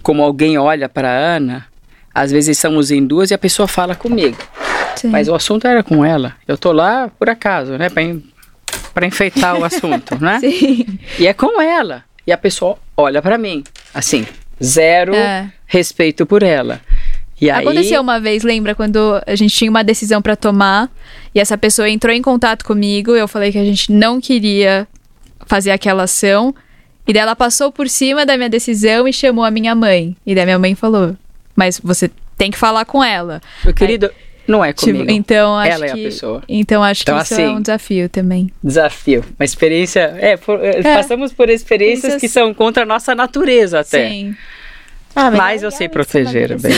como alguém olha para Ana. Às vezes estamos em duas e a pessoa fala comigo. Sim. Mas o assunto era com ela. Eu tô lá por acaso, né? Para enfeitar o assunto, né? Sim. E é com ela. E a pessoa olha para mim. Assim, zero É. respeito por ela. E aí, Aconteceu uma vez, lembra, quando a gente tinha uma decisão pra tomar e essa pessoa entrou em contato comigo, eu falei que a gente não queria fazer aquela ação, e daí ela passou por cima da minha decisão e chamou a minha mãe. E daí minha mãe falou: "Mas você tem que falar com ela". meu querido, não é Tipo, comigo. então acho Ela é a que pessoa. Então acho Então, que isso é assim, um desafio também. Desafio. Uma experiência. É, por- é, passamos por experiências Experiências- que são contra a nossa natureza até. Sim, Ah, Mas é eu sei proteger bem.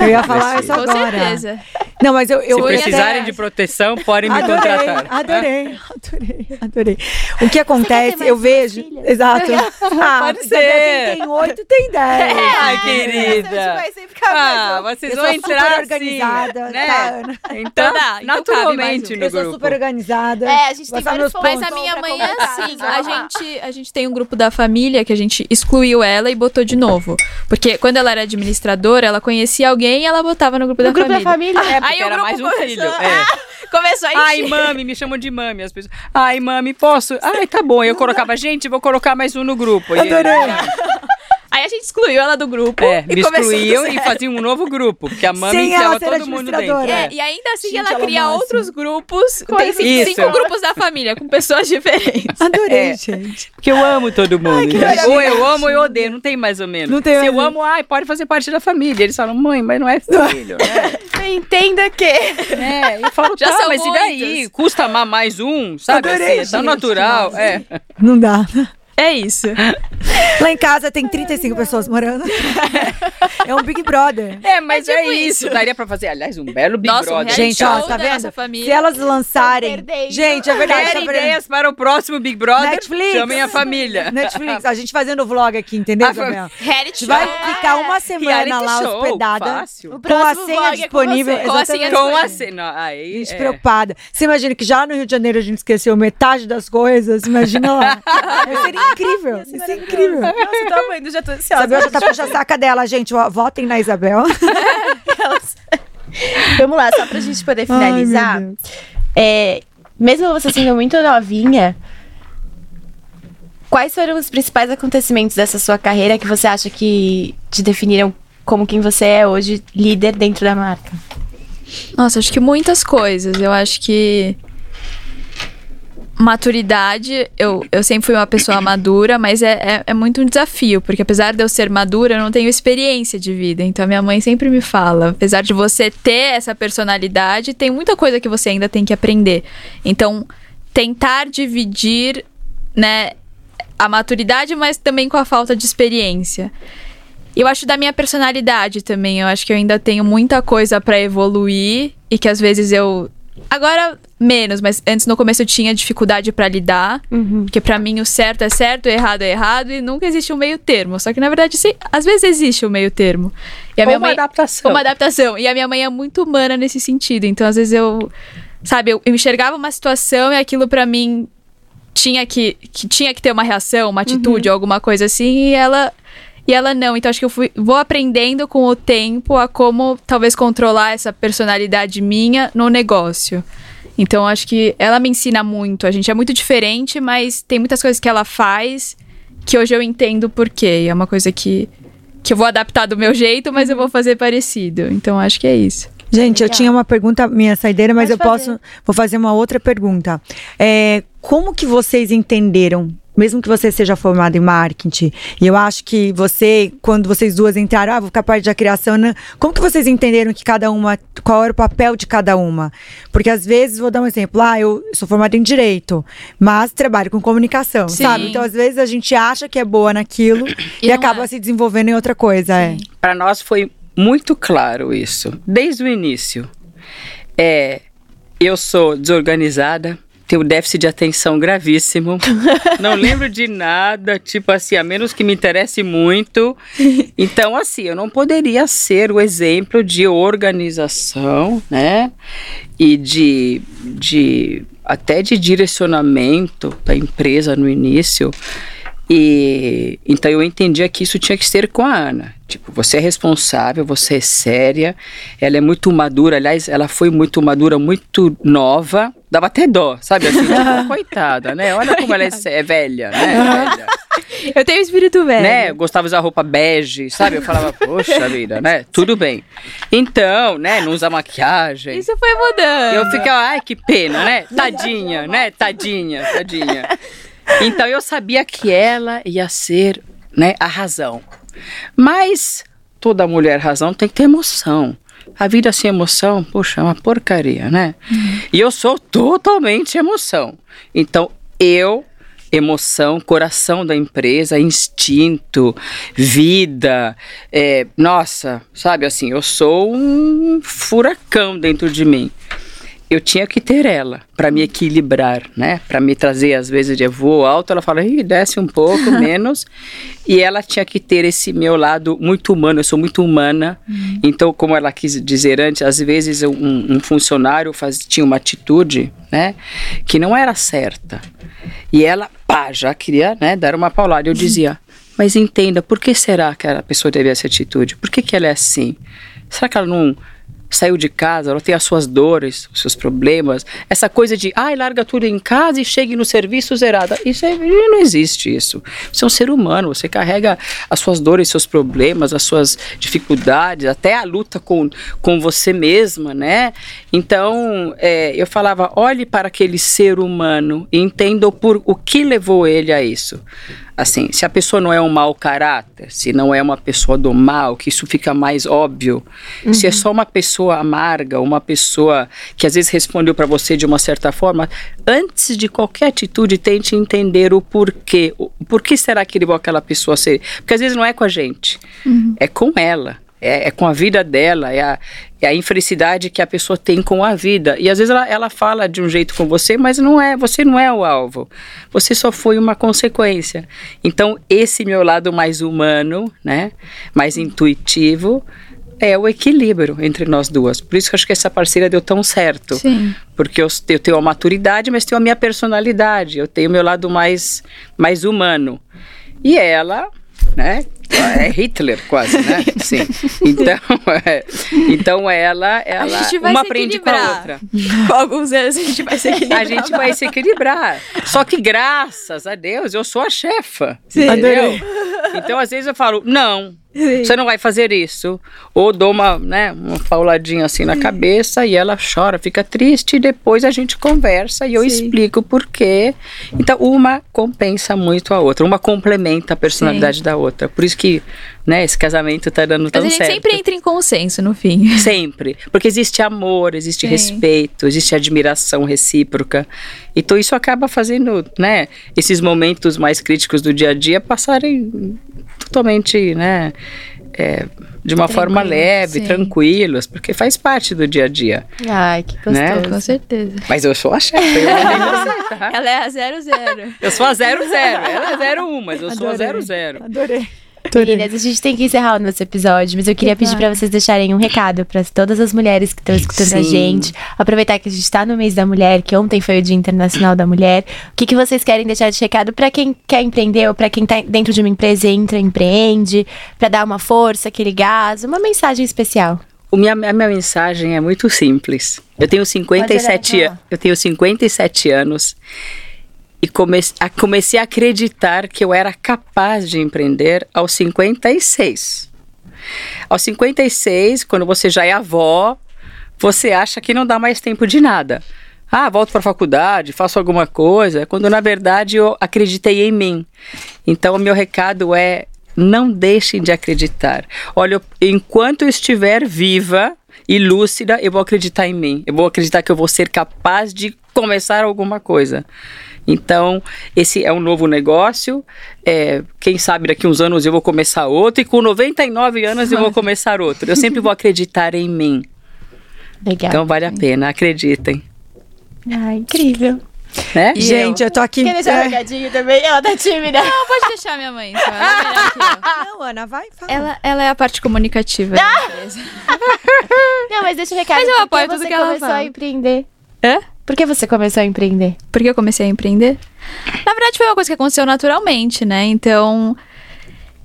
Eu ia falar isso com agora. certeza. Não, mas eu, eu Se eu precisarem até- de proteção, podem me Adorei, contratar. adorei, adorei, adorei. O que acontece, eu vejo. filhas? Exato. Ah, Pode ser. Quem tem oito tem dez. Ai, Você querida. vai sempre ficar Ah, mais- vocês Eu vão sou entrar super assim, organizada, né? tá? Então, Então então naturalmente um. no Eu sou grupo. super organizada. É, a gente tem vários pontos. Mas a minha mãe é assim. A gente, a gente tem um grupo da família que a gente excluiu ela e botou de novo. Porque quando ela era administradora, ela conhecia alguém e ela botava no grupo, No da, grupo da família. família. É, porque Aí o era grupo mais um começou- filho. É. Começou a Ai, encher. mami, me chamam de mami. As pessoas. Ai, mami, posso? Ai, tá bom. Eu colocava, gente, vou colocar mais um no grupo. E aí- Adorei. Aí a gente excluiu ela do grupo. É, e me excluíam e faziam um novo grupo. Porque a mami Sem enfiava ela ser todo mundo dentro. É, e ainda assim Gente, ela ela é cria máximo. outros grupos. Tem cinco, cinco grupos da família com pessoas diferentes. Adorei, É. gente. Porque eu amo todo mundo. maravilha. ou eu amo ou eu odeio, não tem mais ou menos. Não tem Se eu amo, ai, pode fazer parte da família. Eles falam, mãe, mas não é filho, né? Entenda que. É, eu falo, Já tá, são mas e daí? muitos. Custa amar mais um, sabe? Adorei, assim, é tão gente, natural. É. Não dá. É isso. Lá em casa tem 35 pessoas morando. É um Big Brother. É, mas É é, tipo isso. isso. Daria pra fazer, aliás, um belo Big Nossa, um Brother. reality Gente, ó, tá vendo? Se elas lançarem. Gente, é verdade. Quer tá ideias para o próximo Big Brother? Netflix. Chamem a família. Netflix, a gente fazendo vlog aqui, entendeu, A Isabel? Reality show. vai ficar uma semana lá show, hospedada. fácil. Com a próximo senha vlog é com disponível. Com a senha Com a disponível. cena. Aí, Gente, é. preocupada. Você imagina que já no Rio de Janeiro a gente esqueceu metade das coisas? Imagina lá. Isso seria incrível. Isso é incrível. Nossa, eu tô amando, já tô ansiosa. Isabel já tá puxa saca dela, gente. Votem na Isabel. Vamos lá, só pra gente poder Ai, finalizar. Deus. É, mesmo você sendo muito novinha, quais foram os principais acontecimentos dessa sua carreira que você acha que te definiram como quem você é hoje, líder dentro da marca? Nossa, acho que muitas coisas. Eu acho que. Maturidade, eu, eu sempre fui uma pessoa madura, mas é, é, é muito um desafio, porque apesar de eu ser madura, eu não tenho experiência de vida. Então, minha mãe sempre me fala: apesar de você ter essa personalidade, tem muita coisa que você ainda tem que aprender. Então, tentar dividir, né, a maturidade, mas também com a falta de experiência. Eu acho da minha personalidade também. Eu acho que eu ainda tenho muita coisa pra evoluir e que às vezes eu agora menos, mas antes no começo eu tinha dificuldade pra lidar, porque pra mim o certo é certo, o errado é errado e nunca existe um meio termo. Só que na verdade sim, às vezes existe um meio termo. E a Ou minha uma mãe adaptação. uma adaptação. E a minha mãe é muito humana nesse sentido. Então, às vezes, eu. Sabe, eu, eu enxergava uma situação e aquilo pra mim tinha que, que tinha que ter uma reação, uma atitude, alguma coisa assim, e ela. E ela não. Então, acho que eu fui, vou aprendendo com o tempo a como talvez controlar essa personalidade minha no negócio. Então, acho que ela me ensina muito. A gente é muito diferente, mas tem muitas coisas que ela faz que hoje eu entendo por quê. É uma coisa que, que eu vou adaptar do meu jeito, mas eu vou fazer parecido. Então, acho que é isso. Gente, eu Legal. tinha uma pergunta minha saideira, mas Pode eu fazer. posso. Vou fazer uma outra pergunta. É, como que vocês entenderam? Mesmo que você seja formada em marketing, e eu acho que você, quando vocês duas entraram, ah, vou ficar parte da criação, né? como que vocês entenderam que cada uma, qual era o papel de cada uma? Porque às vezes, vou dar um exemplo, ah, eu sou formada em direito, mas trabalho com comunicação, Sim. sabe? Então, às vezes, a gente acha que é boa naquilo e, E acaba é. se desenvolvendo em outra coisa. É. Para nós foi muito claro isso, desde o início. É, eu sou desorganizada, tenho déficit de atenção gravíssimo. não lembro de nada, tipo assim, a menos que me interesse muito. Então, assim, eu não poderia ser o exemplo de organização, né? E de, de até de direcionamento da empresa no início. E então eu entendia que isso tinha que ser com a Ana. Tipo, você é responsável, você é séria, ela é muito madura, aliás, ela foi muito madura, muito nova, dava até dó, sabe? Assim, tipo, coitada, né? Olha como ela é, é velha, né? Velha. Eu tenho espírito velho. Né? Eu gostava de usar roupa bege, sabe? Eu falava, poxa vida, né? Tudo bem. Então, né? Não usa maquiagem. Isso foi mudando. Eu ficava, ai, que pena, né? Tadinha, né? Tadinha, tadinha. Então eu sabia que ela ia ser, né, a razão. Mas toda mulher razão tem que ter emoção. A vida sem emoção, poxa, é uma porcaria, né? E eu sou totalmente emoção. Então eu emoção, coração da empresa, instinto, vida. É, nossa, sabe assim, eu sou um furacão dentro de mim eu tinha que ter ela para me equilibrar, né? Para me trazer às vezes de voo alto, ela fala, Ih, desce um pouco menos, e ela tinha que ter esse meu lado muito humano. Eu sou muito humana, uhum. então como ela quis dizer antes, às vezes um, um funcionário faz, tinha uma atitude, né? Que não era certa, e ela, pá, já queria, né? Dar uma paulada. Eu dizia, mas entenda, por que será que a pessoa teve essa atitude? Por que que ela é assim? Será que ela não saiu de casa, ela tem as suas dores, os seus problemas. Essa coisa de, ai, larga tudo em casa e chegue no serviço zerada. Isso não existe isso. Você é um ser humano, você carrega as suas dores, seus problemas, as suas dificuldades, até a luta com, com você mesma, né? Então, é, eu falava, olhe para aquele ser humano e entenda por, o que levou ele a isso assim, se a pessoa não é um mau caráter, se não é uma pessoa do mal, que isso fica mais óbvio. Uhum. Se é só uma pessoa amarga, uma pessoa que às vezes respondeu para você de uma certa forma, antes de qualquer atitude, tente entender o porquê. O porquê será que levou aquela pessoa a ser? Porque às vezes não é com a gente, uhum. é com ela é, é, com a vida dela, é a, é a infelicidade que a pessoa tem com a vida. E às vezes ela, ela fala de um jeito com você, mas não é, você não é o alvo. Você só foi uma consequência. Então, esse meu lado mais humano, né, mais intuitivo, é o equilíbrio entre nós duas. Por isso que eu acho que essa parceira deu tão certo. Sim. Porque eu, eu tenho a maturidade, mas tenho a minha personalidade. Eu tenho o meu lado mais, mais humano. E ela, né, é Hitler quase, né? Sim. Então, é, então ela, ela uma aprende com a outra. Com alguns anos a gente vai se equilibrar. A gente vai se equilibrar. Só que graças a Deus eu sou a chefa. Sim. Entendeu? Então às vezes eu falo, não, Sim. Você não vai fazer isso. Ou dou uma, né, uma pauladinha assim na cabeça e ela chora, fica triste e depois a gente conversa e eu Sim. explico o porquê. Então, uma compensa muito a outra, uma complementa a personalidade da outra. Por isso que, né, esse casamento tá dando tão certo. Mas a gente certo. sempre entra em consenso no fim. Sempre. Porque existe amor, existe respeito, existe admiração recíproca. Então isso acaba fazendo, né, esses momentos mais críticos do dia a dia passarem totalmente, né, é, de uma Tranquilo, forma leve, sim. tranquilos, porque faz parte do dia a dia. Ai, que gostoso, né? com certeza. Mas eu sou a chefe, eu você, tá? Ela é a 00. eu sou a 00, ela é 01, mas eu Adorei. sou a 00. Adorei. Meninas, a gente tem que encerrar o nosso episódio, mas eu queria pedir para vocês deixarem um recado para todas as mulheres que estão escutando Sim. a gente. Aproveitar que a gente está no mês da mulher, que ontem foi o Dia Internacional da Mulher. O que, que vocês querem deixar de recado para quem quer empreender ou para quem está dentro de uma empresa e entra, empreende, para dar uma força, aquele gás, uma mensagem especial? O minha, a minha mensagem é muito simples. Eu tenho 57, eu tenho 57 anos e comece, a, comecei a acreditar que eu era capaz de empreender aos 56. Aos 56, quando você já é avó, você acha que não dá mais tempo de nada. Ah, volto para a faculdade, faço alguma coisa, quando na verdade eu acreditei em mim. Então, o meu recado é: não deixem de acreditar. Olha, enquanto eu estiver viva e lúcida, eu vou acreditar em mim. Eu vou acreditar que eu vou ser capaz de começar alguma coisa. Então, esse é um novo negócio. É, quem sabe daqui uns anos eu vou começar outro, e com 99 anos eu vou começar outro. Eu sempre vou acreditar em mim. Legal. Então vale a pena, acreditem. Ah, incrível. né? E Gente, eu, tô aqui. Quer deixar É. recadinho também? Ela tá tímida. Não, pode deixar minha mãe. Então. É eu. Não, Ana, vai, fala. ela, ela é a parte comunicativa Ah! Não, mas deixa o recado. Mas eu apoio que tudo que ela começou fala. a empreender? Hã? Por que você começou a empreender? Porque eu comecei a empreender? Na verdade, foi uma coisa que aconteceu naturalmente, né? Então,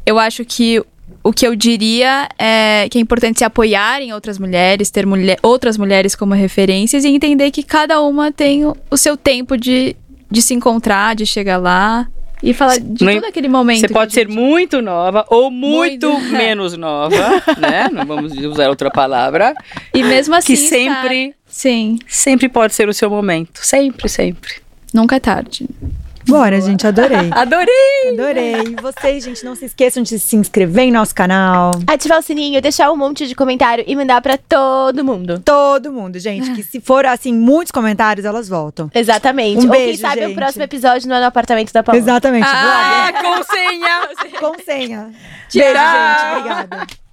eu acho que o que eu diria é que é importante se apoiar em outras mulheres, ter mulher, outras mulheres como referências e entender que cada uma tem o, seu tempo de, de se encontrar, de chegar lá e falar de Não- todo aquele momento. Você que pode ser gente- muito nova ou muito, Muito. menos nova, né? Não vamos usar outra palavra. E mesmo assim. que estar- sempre- Sim, Sempre pode ser o seu momento. Sempre, sempre. nunca é tarde. Bora, gente, adorei. Adorei! Adorei. E vocês, gente, não se esqueçam de se inscrever em nosso canal. Ativar o sininho, deixar um monte de comentário e mandar pra todo mundo. Todo mundo, gente. Que se for, assim, muitos comentários, elas voltam. Exatamente. Um Ou quem beijo, sabe o gente. próximo episódio não é no apartamento da Paula. Exatamente. Ah, com senha! Com senha. Tchau. Beijo, gente. Obrigada.